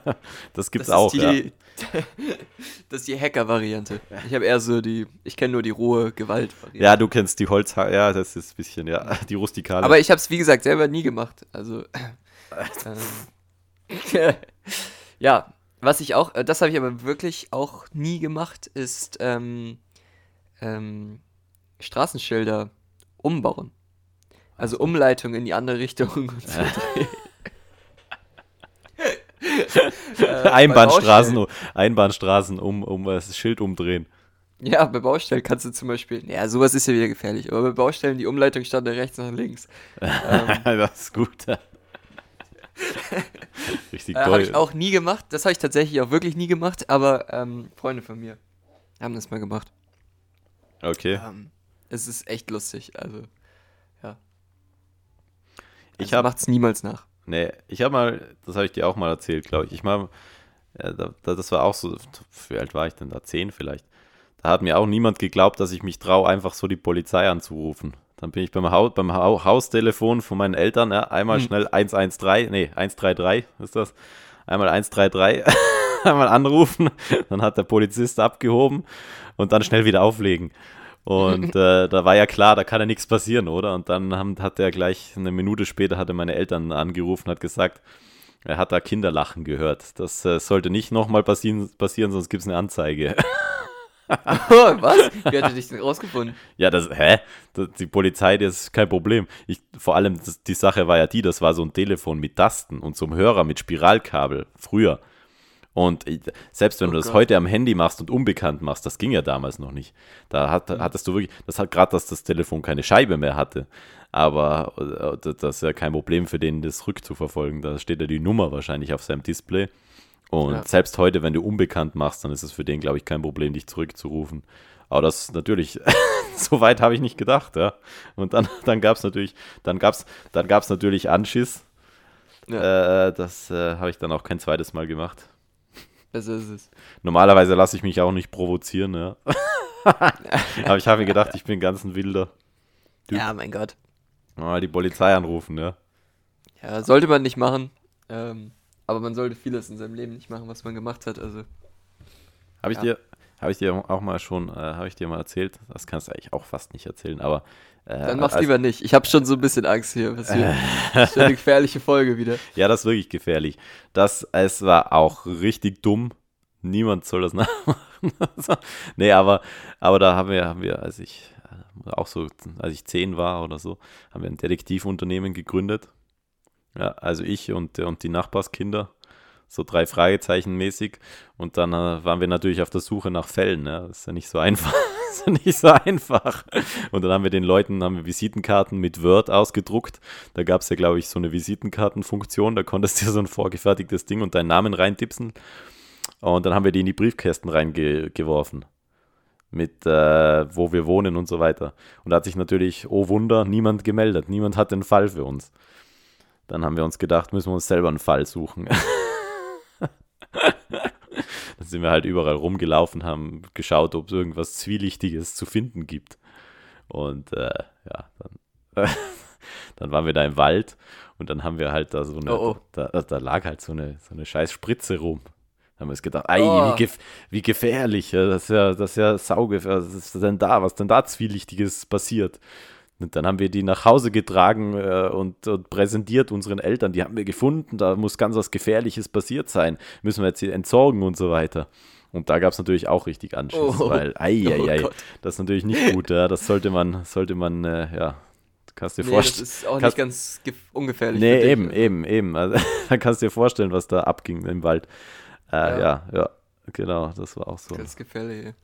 das gibt's das auch. ist ja. die, das ist die Hacker-Variante. Ich habe eher so die, ich kenne nur die rohe Gewalt-Variante. ja, du kennst die Holz, ja, das ist ein bisschen, ja, die rustikale. Aber ich habe es, wie gesagt, selber nie gemacht. Also, ähm, ja, was ich auch, äh, das habe ich aber wirklich auch nie gemacht, ist ähm, ähm, Straßenschilder umbauen. Also Umleitung in die andere Richtung. Und so Äh, Einbahnstraßen. Einbahnstraßen um, um das Schild umdrehen. Ja, bei Baustellen kannst du zum Beispiel, ja, sowas ist ja wieder gefährlich, aber bei Baustellen die Umleitung stand da rechts nach links. Ähm, das ist gut. Richtig Äh, habe toll. ich auch nie gemacht. Das habe ich tatsächlich auch wirklich nie gemacht, aber ähm, Freunde von mir haben das mal gemacht. Okay. Ähm, es ist echt lustig. Also, ja. Ich Also hab- macht's niemals nach. Nee, ich habe mal, das habe ich dir auch mal erzählt, glaube ich. Ich mal, ja, da, da, das war auch so, wie alt war ich denn da? Zehn vielleicht. Da hat mir auch niemand geglaubt, dass ich mich traue, einfach so die Polizei anzurufen. Dann bin ich beim, Haus, beim Hau- Haustelefon von meinen Eltern, ja, einmal Hm. schnell 113, nee, 133 ist das. Einmal 133, einmal anrufen, dann hat der Polizist abgehoben und dann schnell wieder auflegen. Und äh, da war ja klar, da kann ja nichts passieren, oder? Und dann haben, hat er gleich, eine Minute später hatte meine Eltern angerufen und hat gesagt, er hat da Kinderlachen gehört. Das äh, sollte nicht nochmal passieren, passieren, sonst gibt es eine Anzeige. Was? Wie hat er dich denn rausgefunden? ja, das, hä? Das, die Polizei, das ist kein Problem. Ich, vor allem, das, die Sache war ja die, das war so ein Telefon mit Tasten und so einem Hörer mit Spiralkabel, früher. Und ich, selbst wenn Oh du das Gott. heute am Handy machst und unbekannt machst, das ging ja damals noch nicht. Da hat, hattest du wirklich, das hat gerade, dass das Telefon keine Scheibe mehr hatte. Aber äh, das das ist ja kein Problem für den, das rückzuverfolgen. Da steht ja die Nummer wahrscheinlich auf seinem Display. Und Ja. selbst heute, wenn du unbekannt machst, dann ist es für den, glaube ich, kein Problem, dich zurückzurufen. Aber das natürlich, so weit habe ich nicht gedacht, ja. Und dann, dann gab es natürlich, dann gab's, dann gab's natürlich Anschiss. Ja, Äh, das äh, habe ich dann auch kein zweites Mal gemacht. besser ist es. Normalerweise lasse ich mich auch nicht provozieren, ja. Aber ich habe mir gedacht, ich bin ganz ein Wilder. Typ. Ja, mein Gott. Mal die Polizei anrufen, ja. Ja, sollte man nicht machen. Ähm, aber man sollte vieles in seinem Leben nicht machen, was man gemacht hat. Also, Habe ich Ja. dir, habe ich dir auch mal schon, äh, habe ich dir mal erzählt? Das kannst du eigentlich auch fast nicht erzählen, aber äh, dann mach's als- lieber nicht. Ich habe schon so ein bisschen Angst hier. Was hier. Das ist eine gefährliche Folge wieder. Ja, das ist wirklich gefährlich. Das, es war auch richtig dumm. Niemand soll das nachmachen. So. nee, aber, aber da haben wir, haben wir, als ich äh, auch so, als ich zehn war oder so, haben wir ein Detektivunternehmen gegründet. Ja, also ich und, und die Nachbarskinder, so drei Fragezeichen mäßig. Und dann äh, waren wir natürlich auf der Suche nach Fällen. Ja. Das ist ja nicht so einfach. nicht so einfach. Und dann haben wir den Leuten haben wir Visitenkarten mit Word ausgedruckt. Da gab es ja, glaube ich, so eine Visitenkartenfunktion. Da konntest du so ein vorgefertigtes Ding und deinen Namen reintipsen. Und dann haben wir die in die Briefkästen reingeworfen. Mit äh, wo wir wohnen und so weiter. Und da hat sich natürlich, oh Wunder, niemand gemeldet. Niemand hat den Fall für uns. Dann haben wir uns gedacht, müssen wir uns selber einen Fall suchen. Dann sind wir halt überall rumgelaufen, haben geschaut, ob es irgendwas Zwielichtiges zu finden gibt. Und äh, ja, dann, dann waren wir da im Wald und dann haben wir halt da so eine, oh, oh. Da, da, lag halt so eine, so eine scheiß Spritze rum. Da haben wir uns gedacht, ei, oh. wie, gef wie, gefährlich, das ist ja, das ist ja saugefährlich, was ist denn da, was denn da Zwielichtiges passiert? Und dann haben wir die nach Hause getragen äh, und, und, präsentiert unseren Eltern. Die haben wir gefunden, da muss ganz was Gefährliches passiert sein. Müssen wir jetzt hier entsorgen und so weiter. Und da gab es natürlich auch richtig Anschiss, oh. weil, ei, ei, ei, oh das ist natürlich nicht gut. Ja. Das sollte man, sollte man, äh, ja, kannst dir nee, vorstellen. Das ist auch nicht ganz ungefährlich. Nee, eben, dich. eben, eben. Also, da kannst du dir vorstellen, was da abging im Wald. Äh, ja. ja, ja, genau, das war auch so. Ganz gefährlich.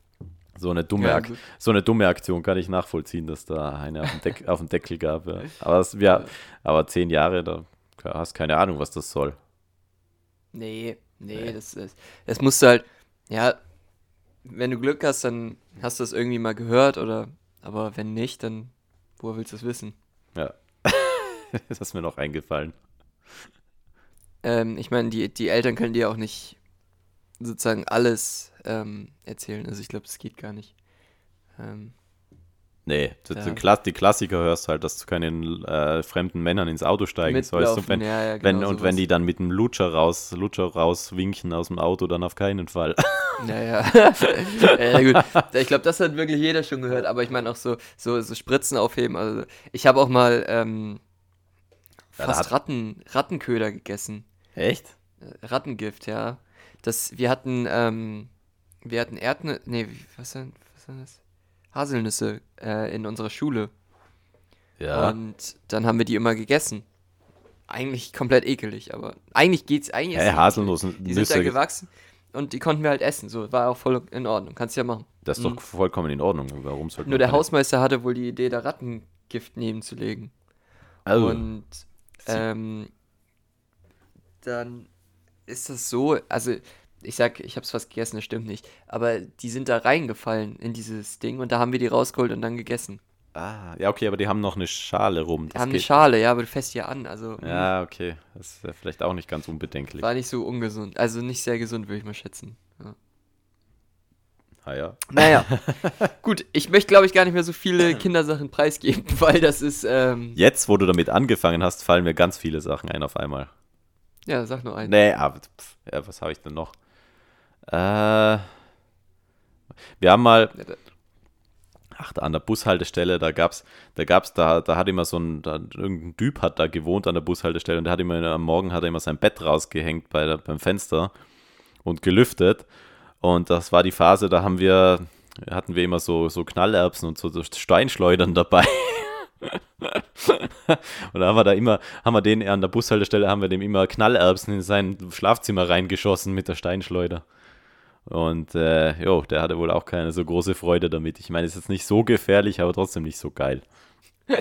So eine, dumme ja, so eine dumme Aktion kann ich nachvollziehen, dass da eine auf dem, Deck auf dem Deckel gab. Ja. Aber, das, ja, aber zehn Jahre, da hast keine Ahnung, was das soll. Nee, nee, nee. Das, das, das musst du halt, ja, wenn du Glück hast, dann hast du das irgendwie mal gehört, oder, aber wenn nicht, dann, woher willst du es wissen? Ja, das ist mir noch eingefallen. Ähm, ich meine, die, die Eltern können dir auch nicht sozusagen alles ähm, erzählen. Also ich glaube, das geht gar nicht. Ähm, nee, ja. Klass die Klassiker hörst halt, dass du keinen äh, fremden Männern ins Auto steigen sollst. Und wenn, ja, ja, genau wenn, und wenn die dann mit dem Lutscher raus, Lutscher rauswinken aus dem Auto, dann auf keinen Fall. Naja. ja, gut. Ich glaube, das hat wirklich jeder schon gehört, aber ich meine auch so, so, so Spritzen aufheben. Also ich habe auch mal ähm, fast Ratten, Rattenköder gegessen. Echt? Äh, Rattengift, ja. Das, wir hatten, ähm, wir hatten Erdnüsse, nee, was denn, was denn das? Haselnüsse äh, in unserer Schule. Ja. Und dann haben wir die immer gegessen. Eigentlich komplett ekelig, aber eigentlich geht's eigentlich. Hey, Haselnussen. Die sind da gewachsen und die konnten wir halt essen. So, war auch voll in Ordnung. Kannst du ja machen. Das ist mhm. doch vollkommen in Ordnung. Warum sollte Nur der Hausmeister hatte wohl die Idee, da Rattengift nebenzulegen. Also. Und ähm, dann ist das so, also ich sag, ich habe es fast gegessen, das stimmt nicht, aber die sind da reingefallen in dieses Ding und da haben wir die rausgeholt und dann gegessen. Ah, ja, okay, aber die haben noch eine Schale rum. Die haben eine Schale, ja, aber du fässt ja an, also. Hm. Ja, okay, das ist ja vielleicht auch nicht ganz unbedenklich. War nicht so ungesund, also nicht sehr gesund, würde ich mal schätzen. Ja. Ah ja. Naja, gut, ich möchte, glaube ich, gar nicht mehr so viele Kindersachen preisgeben, weil das ist. Ähm Jetzt, wo du damit angefangen hast, fallen mir ganz viele Sachen ein auf einmal. Ja, sag nur einen. Nee, aber pff, ja, was habe ich denn noch? Äh, wir haben mal. Ach, da an der Bushaltestelle, da gab's, da gab's, da, da hat immer so ein, da, irgendein Typ hat da gewohnt an der Bushaltestelle und der hat immer am Morgen hat er immer sein Bett rausgehängt bei der, beim Fenster und gelüftet. Und das war die Phase, da haben wir, hatten wir immer so, so Knallerbsen und so, so Steinschleudern dabei. und da haben wir da immer, haben wir den an der Bushaltestelle, haben wir dem immer Knallerbsen in sein Schlafzimmer reingeschossen mit der Steinschleuder. Und äh, jo, der hatte wohl auch keine so große Freude damit. Ich meine, es ist jetzt nicht so gefährlich, aber trotzdem nicht so geil.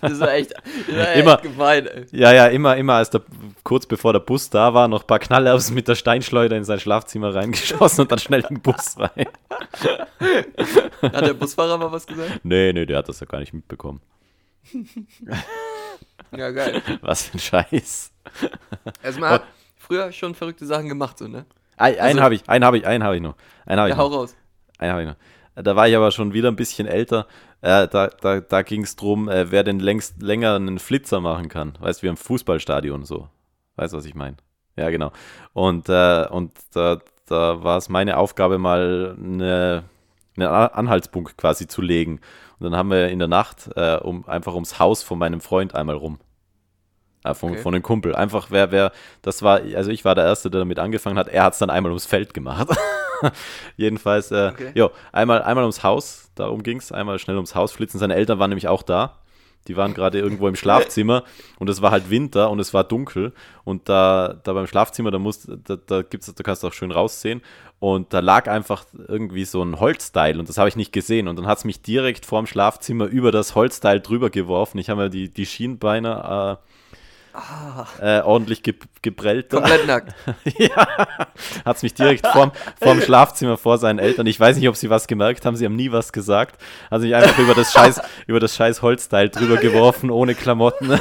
das war echt, das war immer, echt gemein. Ey. Ja, ja, immer, immer als der, kurz bevor der Bus da war, noch ein paar Knallerbsen mit der Steinschleuder in sein Schlafzimmer reingeschossen und dann schnell in den Bus rein. Hat der Busfahrer mal was gesagt? Nee, nee, der hat das ja gar nicht mitbekommen. ja, geil. Was für ein Scheiß. Hat früher schon verrückte Sachen gemacht, so, ne? Ein, einen also, habe ich, einen habe ich, einen habe ich noch. Einen hab ja, ich hau noch. raus. Einen habe ich noch. Da war ich aber schon wieder ein bisschen älter. Äh, da da, da ging es darum, äh, wer denn längst länger einen Flitzer machen kann. Weißt du, wie im Fußballstadion so. Weißt du, was ich meine? Ja, genau. Und, äh, und da, da war es meine Aufgabe, mal eine, einen Anhaltspunkt quasi zu legen. Und dann haben wir in der Nacht äh, um, einfach ums Haus von meinem Freund einmal rum. Äh, von, okay. von einem Kumpel. Einfach, wer, wer, das war, also ich war der Erste, der damit angefangen hat. Er hat es dann einmal ums Feld gemacht. Jedenfalls, äh, okay. jo, einmal, einmal ums Haus, darum ging es, einmal schnell ums Haus flitzen. Seine Eltern waren nämlich auch da. Die waren gerade irgendwo im Schlafzimmer und es war halt Winter und es war dunkel. Und da, da beim Schlafzimmer, da, musst, da, da, gibt's, da kannst du auch schön raussehen. Und da lag einfach irgendwie so ein Holzteil und das habe ich nicht gesehen. Und dann hat es mich direkt vorm Schlafzimmer über das Holzteil drüber geworfen. Ich habe mir die, die Schienbeine äh, Ah. Äh, ordentlich ge geprellt. Komplett nackt. ja, hat es mich direkt vorm, vorm Schlafzimmer vor seinen Eltern. Ich weiß nicht, ob sie was gemerkt haben, sie haben nie was gesagt. Also mich einfach über das scheiß, über das scheiß Holzteil drüber geworfen, ohne Klamotten.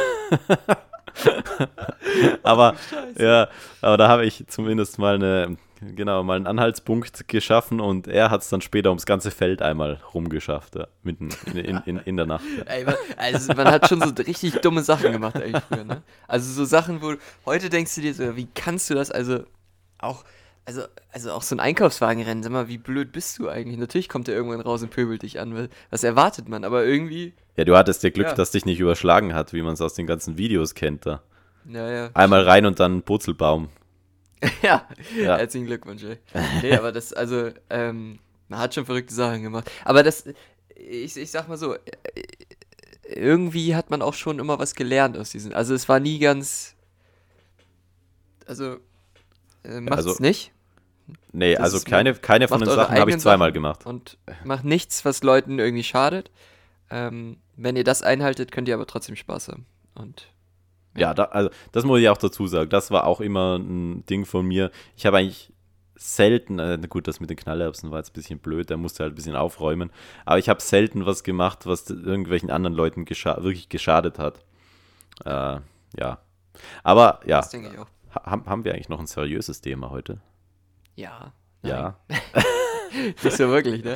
aber ja, aber da habe ich zumindest mal eine, genau, mal einen Anhaltspunkt geschaffen und er hat es dann später ums ganze Feld einmal rumgeschafft, ja, mitten in, in, in, in der Nacht. Ja. Ey, also man hat schon so richtig dumme Sachen gemacht eigentlich früher, ne? Also so Sachen, wo heute denkst du dir so, wie kannst du das, also auch, also, also auch so ein Einkaufswagen rennen, sag mal, wie blöd bist du eigentlich? Natürlich kommt er irgendwann raus und pöbelt dich an, was erwartet man, aber irgendwie... Ja, du hattest ja Glück, ja. dass dich nicht überschlagen hat, wie man es aus den ganzen Videos kennt da. Ja, ja. Einmal rein und dann Purzelbaum. ja, ja, herzlichen Glückwunsch, ey. Nee, aber das, also, ähm, man hat schon verrückte Sachen gemacht. Aber das, ich, ich sag mal so, irgendwie hat man auch schon immer was gelernt aus diesen. Also es war nie ganz. Also, äh, macht's also, nicht. Nee, das also keine, keine von den Sachen habe ich zweimal gemacht. Und macht nichts, was Leuten irgendwie schadet. Ähm, wenn ihr das einhaltet, könnt ihr aber trotzdem Spaß haben. Und ja, da, also das muss ich auch dazu sagen. Das war auch immer ein Ding von mir. Ich habe eigentlich selten, äh, gut, das mit den Knallerbsen war jetzt ein bisschen blöd, da musste halt ein bisschen aufräumen, aber ich habe selten was gemacht, was irgendwelchen anderen Leuten gescha wirklich geschadet hat. Äh, ja. Aber ja, das denke ich auch. Ha haben wir eigentlich noch ein seriöses Thema heute? Ja. Nein. Ja. Nicht so wirklich, ne?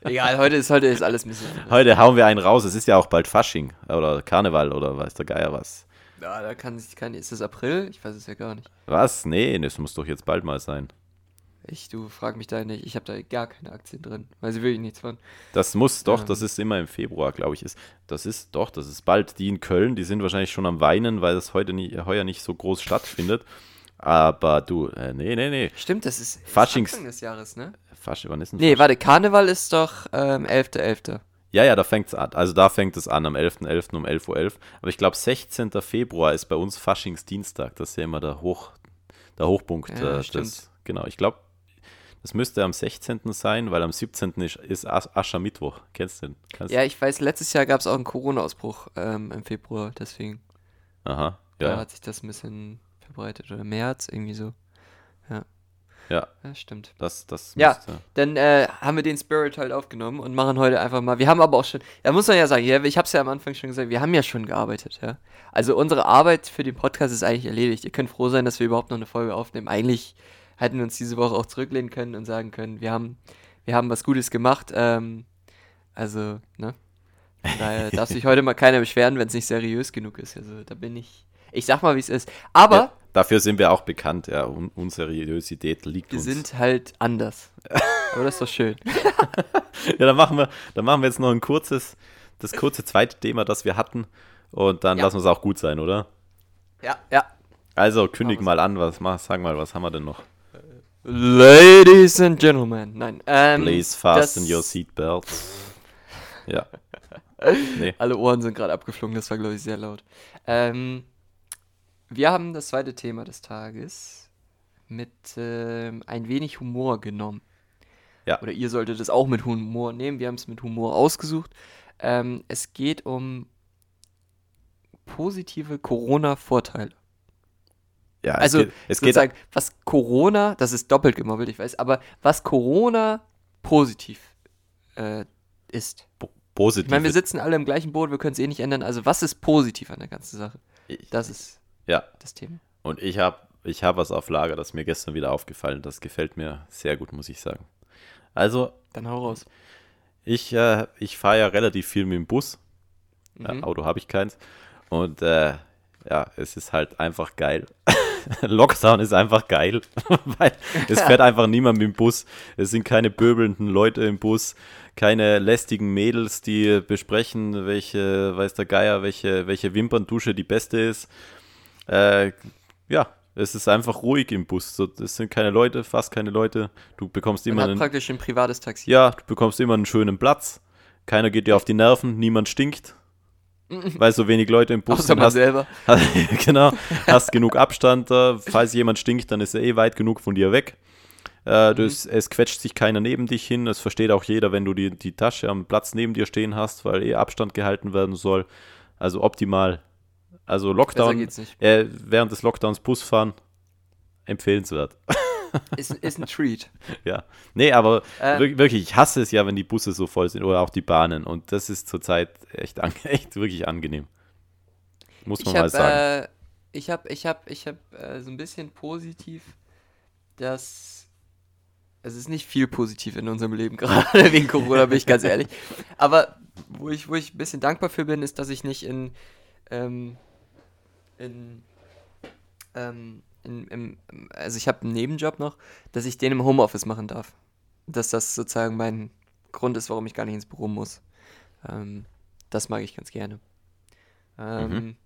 Egal, heute ist, heute ist alles ein bisschen. Heute hauen wir einen raus. Es ist ja auch bald Fasching oder Karneval oder weiß der Geier was. Ja, da kann sich kein. Ist das April? Ich weiß es ja gar nicht. Was? Nee, das muss doch jetzt bald mal sein. Ich, du frag mich da nicht. Ich habe da gar keine Aktien drin. Weiß ich wirklich nichts von. Das muss doch, ja. das ist immer im Februar, glaube ich. Ist, das ist doch, das ist bald. Die in Köln, die sind wahrscheinlich schon am Weinen, weil das heute nie, heuer nicht so groß stattfindet. Aber du, äh, nee, nee, nee. Stimmt, das ist Faschings Anfang des Jahres, ne? Fasch, wann ist denn Nee, warte, Karneval ist doch ähm, 11.11. .11. Ja, ja, da fängt es an. Also da fängt es an, am 11.11. .11. um 11.11 Uhr. .11. Aber ich glaube, 16. Februar ist bei uns Faschingsdienstag. Das ist ja immer der, Hoch, der Hochpunkt. Ja, äh, des, genau, ich glaube, das müsste am 16. sein, weil am 17. ist, ist Aschermittwoch. Kennst du den? Kannst ja, ich weiß, letztes Jahr gab es auch einen Corona-Ausbruch ähm, im Februar, deswegen. Aha, ja. Da hat sich das ein bisschen verbreitet. Oder März, irgendwie so. Ja. Ja. Ja, stimmt. Das, das ja, dann äh, haben wir den Spirit halt aufgenommen und machen heute einfach mal. Wir haben aber auch schon, da muss man ja sagen, ja, ich habe es ja am Anfang schon gesagt, wir haben ja schon gearbeitet, ja. Also unsere Arbeit für den Podcast ist eigentlich erledigt. Ihr könnt froh sein, dass wir überhaupt noch eine Folge aufnehmen. Eigentlich hätten wir uns diese Woche auch zurücklehnen können und sagen können, wir haben, wir haben was Gutes gemacht. Ähm, also, ne? Von daher darf sich heute mal keiner beschweren, wenn es nicht seriös genug ist. Also da bin ich. Ich sag mal, wie es ist. Aber. Ja Dafür sind wir auch bekannt, ja. Un Unseriosität liegt wir uns. Wir sind halt anders. Aber das ist doch schön. ja, dann machen wir, dann machen wir jetzt noch ein kurzes, das kurze zweite Thema, das wir hatten. Und dann ja. lassen wir es auch gut sein, oder? Ja, ja. Also, kündig mal an, was, mach, sag mal, was haben wir denn noch? Ladies and Gentlemen, nein. Ähm, Please fasten your seatbelts. Ja. Nee. Alle Ohren sind gerade abgeflogen, das war, glaube ich, sehr laut. Ähm, wir haben das zweite Thema des Tages mit äh, ein wenig Humor genommen. Ja. Oder ihr solltet es auch mit Humor nehmen. Wir haben es mit Humor ausgesucht. Ähm, es geht um positive Corona-Vorteile. Ja, also es geht, es sozusagen, geht was Corona, das ist doppelt gemobbelt, ich weiß, aber was Corona positiv äh, ist. positiv. Ich meine, wir sitzen alle im gleichen Boot, wir können es eh nicht ändern. Also was ist positiv an der ganzen Sache? Ich, das ist ja. das Thema. Und ich habe ich hab was auf Lager, das mir gestern wieder aufgefallen Das gefällt mir sehr gut, muss ich sagen. Also. Dann hau raus. Ich, äh, ich fahre ja relativ viel mit dem Bus. Mhm. Ja, Auto habe ich keins. Und äh, ja, es ist halt einfach geil. Lockdown ist einfach geil, weil es fährt einfach niemand mit dem Bus. Es sind keine böbelnden Leute im Bus, keine lästigen Mädels, die besprechen, welche, weiß der Geier, welche, welche Wimperndusche die beste ist. Äh, ja, es ist einfach ruhig im Bus. So, es sind keine Leute, fast keine Leute. Du bekommst immer Man hat einen, praktisch ein privates Taxi. Ja, du bekommst immer einen schönen Platz. Keiner geht dir auf die Nerven, niemand stinkt. weil so wenig Leute im Bus Außer sind. man Hast, selber. genau, hast genug Abstand. Äh, falls jemand stinkt, dann ist er eh weit genug von dir weg. Äh, das, es quetscht sich keiner neben dich hin. Es versteht auch jeder, wenn du die, die Tasche am Platz neben dir stehen hast, weil eh Abstand gehalten werden soll. Also optimal. Also Lockdown, äh, während des Lockdowns Bus fahren, empfehlenswert. Ist, ist ein Treat. ja. Nee, aber Äh, wir- wirklich, ich hasse es ja, wenn die Busse so voll sind oder auch die Bahnen. Und das ist zurzeit echt, echt wirklich angenehm. Muss man ich mal sagen. äh, ich habe ich habe ich habe äh, so ein bisschen positiv dass es ist nicht viel positiv in unserem Leben gerade wegen Corona bin ich ganz ehrlich aber wo ich wo ich ein bisschen dankbar für bin ist dass ich nicht in ähm, in, ähm, in im, also ich habe einen Nebenjob noch dass ich den im Homeoffice machen darf dass das sozusagen mein Grund ist warum ich gar nicht ins Büro muss ähm, das mag ich ganz gerne ähm, Mhm.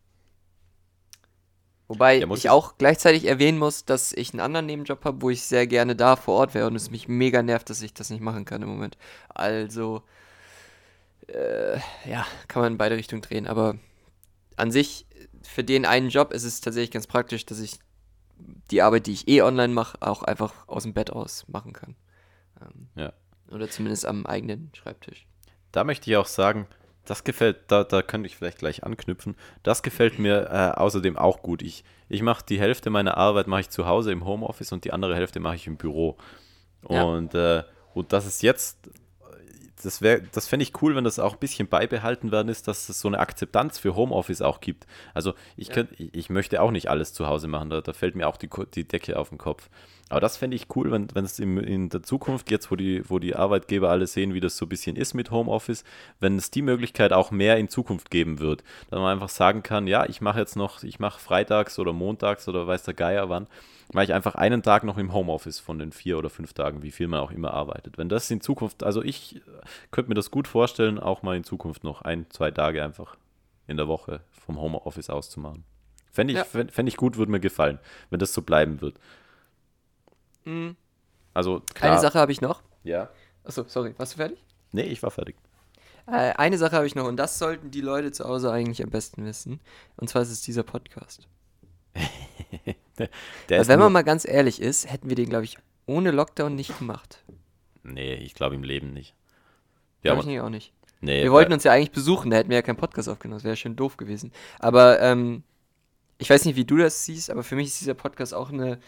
Wobei Ja, ich auch gleichzeitig erwähnen muss, dass ich einen anderen Nebenjob habe, wo ich sehr gerne da vor Ort wäre und es mich mega nervt, dass ich das nicht machen kann im Moment. Also, äh, ja, kann man in beide Richtungen drehen. Aber an sich, für den einen Job ist es tatsächlich ganz praktisch, dass ich die Arbeit, die ich eh online mache, auch einfach aus dem Bett aus machen kann. Ähm, Ja. Oder zumindest am eigenen Schreibtisch. Da möchte ich auch sagen, das gefällt, da, da könnte ich vielleicht gleich anknüpfen. Das gefällt mir äh, außerdem auch gut. Ich, ich mache die Hälfte meiner Arbeit mache ich zu Hause im Homeoffice und die andere Hälfte mache ich im Büro. Ja. Und, äh, und das ist jetzt, das wäre, das fände ich cool, wenn das auch ein bisschen beibehalten werden ist, dass es so eine Akzeptanz für Homeoffice auch gibt. Also ich, Ja. könnt, ich, ich möchte auch nicht alles zu Hause machen, da, da fällt mir auch die, die Decke auf den Kopf. Aber das fände ich cool, wenn, wenn es in, in der Zukunft, jetzt wo die, wo die Arbeitgeber alle sehen, wie das so ein bisschen ist mit Homeoffice, wenn es die Möglichkeit auch mehr in Zukunft geben wird. Dass man einfach sagen kann, ja, ich mache jetzt noch, ich mache freitags oder montags oder weiß der Geier wann, mache ich einfach einen Tag noch im Homeoffice von den vier oder fünf Tagen, wie viel man auch immer arbeitet. Wenn das in Zukunft, also ich äh, könnte mir das gut vorstellen, auch mal in Zukunft noch ein, zwei Tage einfach in der Woche vom Homeoffice aus zu machen. Fände ich, Ja. fänd, fänd ich gut, würde mir gefallen, wenn das so bleiben wird. Mhm. Also klar. Eine Sache habe ich noch. Ja. Achso, sorry, warst du fertig? Nee, ich war fertig. Äh, eine Sache habe ich noch und das sollten die Leute zu Hause eigentlich am besten wissen. Und zwar ist es dieser Podcast. Wenn man mal ganz ehrlich ist, hätten wir den, glaube ich, ohne Lockdown nicht gemacht. Nee, ich glaube im Leben nicht. Ja, glaube ich nicht, auch nicht. nee, Wir wollten uns ja eigentlich besuchen, da hätten wir ja keinen Podcast aufgenommen, das wäre schön doof gewesen. Aber ähm, ich weiß nicht, wie du das siehst, aber für mich ist dieser Podcast auch eine,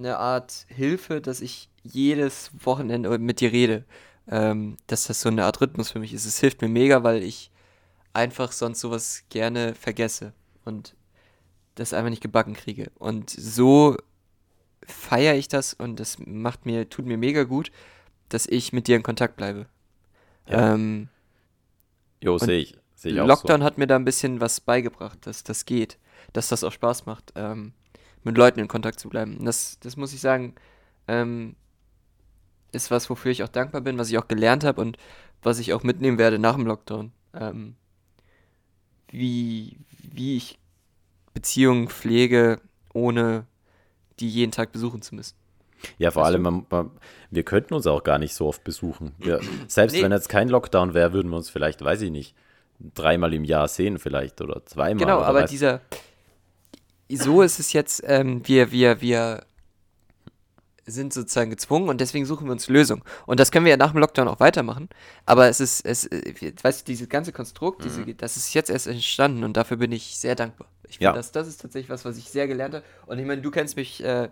eine Art Hilfe, dass ich jedes Wochenende mit dir rede. Ähm, dass das so eine Art Rhythmus für mich ist. Es hilft mir mega, weil ich einfach sonst sowas gerne vergesse und das einfach nicht gebacken kriege. Und so feiere ich das und das macht mir, tut mir mega gut, dass ich mit dir in Kontakt bleibe. Ja. Ähm, Jo, sehe ich. Sehe ich auch Lockdown hat mir da ein bisschen was beigebracht, dass das geht, dass das auch Spaß macht, ähm, mit Leuten in Kontakt zu bleiben. Das, das muss ich sagen, ähm, ist was, wofür ich auch dankbar bin, was ich auch gelernt habe und was ich auch mitnehmen werde nach dem Lockdown. Ähm, wie, wie ich Beziehungen pflege, ohne die jeden Tag besuchen zu müssen. Ja, vor Weißt allem, man, man, wir könnten uns auch gar nicht so oft besuchen. Wir, selbst Nee. wenn jetzt kein Lockdown wäre, würden wir uns vielleicht, weiß ich nicht, dreimal im Jahr sehen vielleicht oder zweimal. Genau, oder aber weiß- dieser. So ist es jetzt, ähm, wir, wir, wir sind sozusagen gezwungen und deswegen suchen wir uns Lösungen. Und das können wir ja nach dem Lockdown auch weitermachen. Aber es ist, es, äh, weißt du, dieses ganze Konstrukt, diese, das ist jetzt erst entstanden und dafür bin ich sehr dankbar. Ich finde, Ja. das, das ist tatsächlich was, was ich sehr gelernt habe. Und ich meine, du kennst mich äh,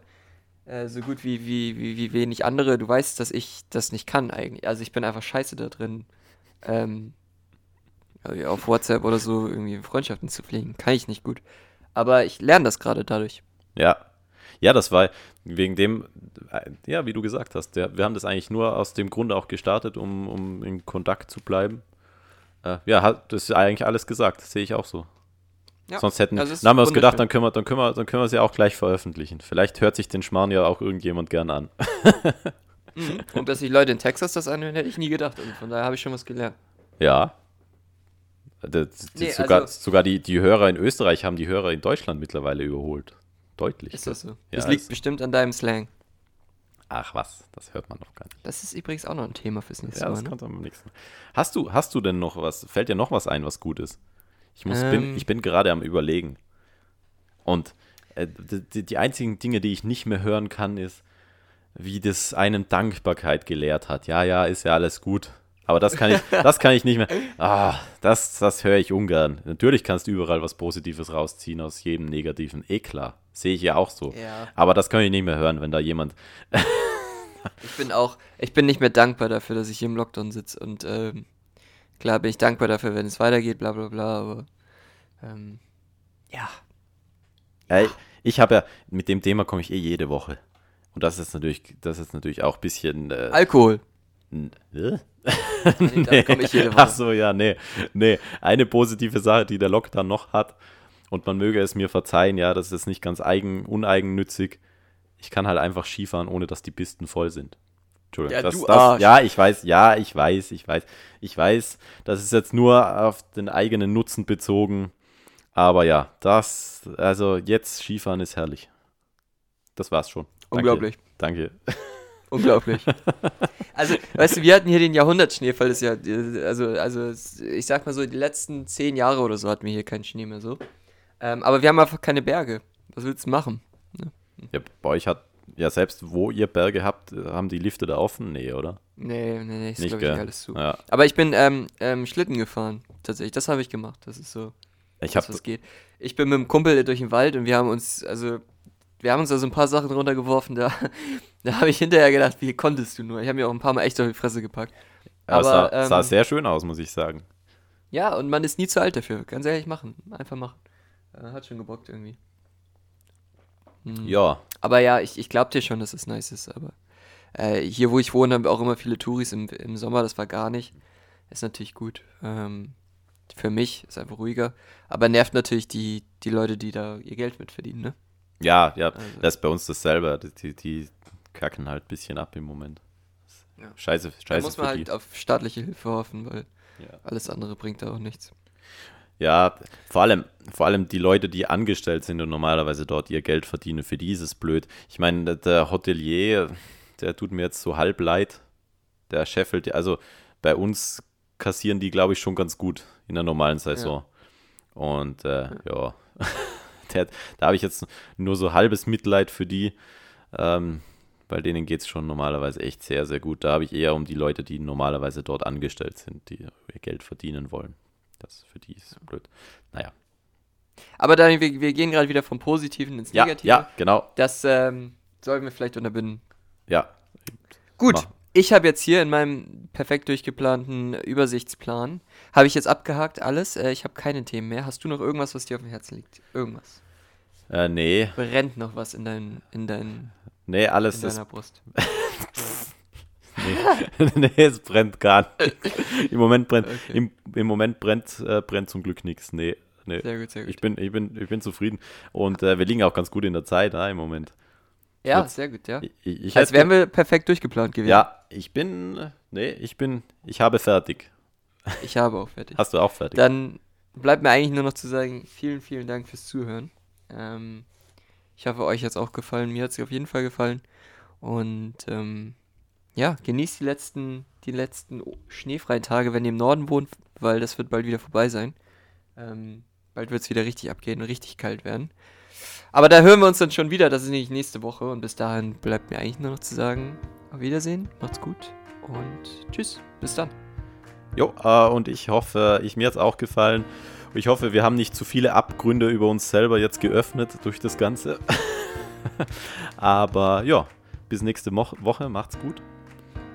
äh, so gut wie, wie, wie, wie wenig andere. Du weißt, dass ich das nicht kann eigentlich. Also ich bin einfach scheiße da drin, ähm, auf WhatsApp oder so irgendwie Freundschaften zu pflegen. Kann ich nicht gut. Aber ich lerne das gerade dadurch. Ja. Ja, das war wegen dem, äh, ja, wie du gesagt hast, der, wir haben das eigentlich nur aus dem Grunde auch gestartet, um, um in Kontakt zu bleiben. Äh, ja, hat, das ist eigentlich alles gesagt, das sehe ich auch so. Ja, Sonst hätten, also es dann haben wir uns gedacht, dann können wir, dann können wir, dann können wir sie auch gleich veröffentlichen. Vielleicht hört sich den Schmarrn ja auch irgendjemand gern an. Mhm. Und dass sich Leute in Texas das anhören, hätte ich nie gedacht. Also von daher habe ich schon was gelernt. Ja. Das, das, Nee, sogar also- sogar die, die Hörer in Österreich haben die Hörer in Deutschland mittlerweile überholt. Deutlich. Ist das so? Ja, das liegt bestimmt an deinem Slang. Ach was, das hört man doch gar nicht. Das ist übrigens auch noch ein Thema fürs nächste Ja, Mal. das Ne? kommt am nächsten. Hast du, hast du denn noch was? Fällt dir noch was ein, was gut ist? Ich, muss, ähm, bin, ich bin gerade am Überlegen. Und äh, die, die einzigen Dinge, die ich nicht mehr hören kann, ist, wie das einen Dankbarkeit gelehrt hat. Ja, ja, ist ja alles gut. Aber das kann ich, das kann ich nicht mehr. Ah, das, das höre ich ungern. Natürlich kannst du überall was Positives rausziehen aus jedem Negativen. Eh klar. Sehe ich ja auch so. Ja. Aber das kann ich nicht mehr hören, wenn da jemand. ich bin auch, ich bin nicht mehr dankbar dafür, dass ich hier im Lockdown sitze. Und ähm, klar bin ich dankbar dafür, wenn es weitergeht, bla bla bla, aber ähm, ja. ja. Ich, ich habe ja, mit dem Thema komme ich eh jede Woche. Und das ist natürlich, das ist natürlich auch ein bisschen. Äh, Alkohol. Nee. Ach so, ja, nee. Nee, eine positive Sache, die der Lockdown noch hat, und man möge es mir verzeihen, ja, das ist nicht ganz eigen, uneigennützig. Ich kann halt einfach Skifahren, ohne dass die Pisten voll sind. Entschuldigung. Ja, das, das, ja, ich weiß, ja, ich weiß, ich weiß, ich weiß, das ist jetzt nur auf den eigenen Nutzen bezogen. Aber ja, das, also jetzt Skifahren ist herrlich. Das war's schon. Unglaublich. Danke. Unglaublich. Also, weißt du, wir hatten hier den Jahrhundertschneefall, das Jahr, also, also ich sag mal so, die letzten zehn Jahre oder so hatten wir hier keinen Schnee mehr so. Ähm, aber wir haben einfach keine Berge. Was willst du machen? Ne? Ja, bei euch hat, ja selbst wo ihr Berge habt, haben die Lifte da offen? Nee, oder? Nee, nee, nee, ist glaube ich alles zu. Ja. Aber ich bin ähm, ähm, Schlitten gefahren, tatsächlich. Das habe ich gemacht. Das ist so, ich das, was geht. Ich bin mit einem Kumpel durch den Wald und wir haben uns, also wir haben uns da so ein paar Sachen runtergeworfen, da, da habe ich hinterher gedacht, wie konntest du nur? Ich habe mir auch ein paar Mal echt auf die Fresse gepackt. Aber, Aber es sah, ähm, sah, sehr schön aus, muss ich sagen. Ja, und man ist nie zu alt dafür. Ganz ehrlich, machen. Einfach machen. Äh, hat schon gebockt irgendwie. Hm. Ja. Aber ja, ich, ich glaube dir schon, dass es nice ist. Aber äh, hier, wo ich wohne, haben wir auch immer viele Touris im, im Sommer. Das war gar nicht. Ist natürlich gut. Ähm, für mich ist einfach ruhiger. Aber nervt natürlich die, die Leute, die da ihr Geld mitverdienen, ne? Ja, ja, also. das ist bei uns dasselbe. Die, die kacken halt ein bisschen ab im Moment. Ja. Scheiße, scheiße. Da muss man halt die. auf staatliche Hilfe hoffen, weil ja. alles andere bringt da auch nichts. Ja, vor allem, vor allem die Leute, die angestellt sind und normalerweise dort ihr Geld verdienen, für die ist es blöd. Ich meine, der Hotelier, der tut mir jetzt so halb leid. Der scheffelt, also bei uns kassieren die, glaube ich, schon ganz gut in der normalen Saison. Ja. Und äh, ja, der, da habe ich jetzt nur so halbes Mitleid für die. Ähm, bei denen geht es schon normalerweise echt sehr, sehr gut. Da habe ich eher um die Leute, die normalerweise dort angestellt sind, die ihr Geld verdienen wollen. Das für die ist blöd. Naja. Aber dann, wir, wir gehen gerade wieder vom Positiven ins Negative. Ja, ja genau. Das ähm, sollten wir vielleicht unterbinden. Ja. Gut. Mach. Ich habe jetzt hier in meinem perfekt durchgeplanten Übersichtsplan, habe ich jetzt abgehakt alles. Äh, ich habe keine Themen mehr. Hast du noch irgendwas, was dir auf dem Herzen liegt? Irgendwas? Äh, nee. Brennt noch was in, dein, in, dein, nee, alles in deiner ist, Brust? nee. nee, es brennt gar nicht. Im Moment brennt, okay. im, im Moment brennt, äh, brennt zum Glück nichts. Nee, nee. Sehr gut, sehr gut. Ich bin, ich bin, ich bin zufrieden. Und äh, wir liegen auch ganz gut in der Zeit ah, im Moment. Ja, Jetzt, sehr gut, ja. Ich, ich Als wären wir perfekt durchgeplant gewesen. Ja, ich bin, nee, ich bin, ich habe fertig. Ich habe auch fertig. Hast du auch fertig? Dann bleibt mir eigentlich nur noch zu sagen, vielen, vielen Dank fürs Zuhören. Ähm, ich hoffe, euch hat es auch gefallen. Mir hat es auf jeden Fall gefallen. Und ähm, ja, genießt die letzten, die letzten schneefreien Tage, wenn ihr im Norden wohnt, weil das wird bald wieder vorbei sein. Ähm, bald wird es wieder richtig abgehen und richtig kalt werden. Aber da hören wir uns dann schon wieder. Das ist nämlich nächste Woche. Und bis dahin bleibt mir eigentlich nur noch zu sagen, auf Wiedersehen, macht's gut und tschüss. Bis dann. Jo, äh, und ich hoffe, ich, mir hat es auch gefallen. Ich hoffe, wir haben nicht zu viele Abgründe über uns selber jetzt geöffnet durch das Ganze. Aber ja, bis nächste Woche. Macht's gut.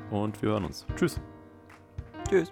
Und wir hören uns. Tschüss. Tschüss.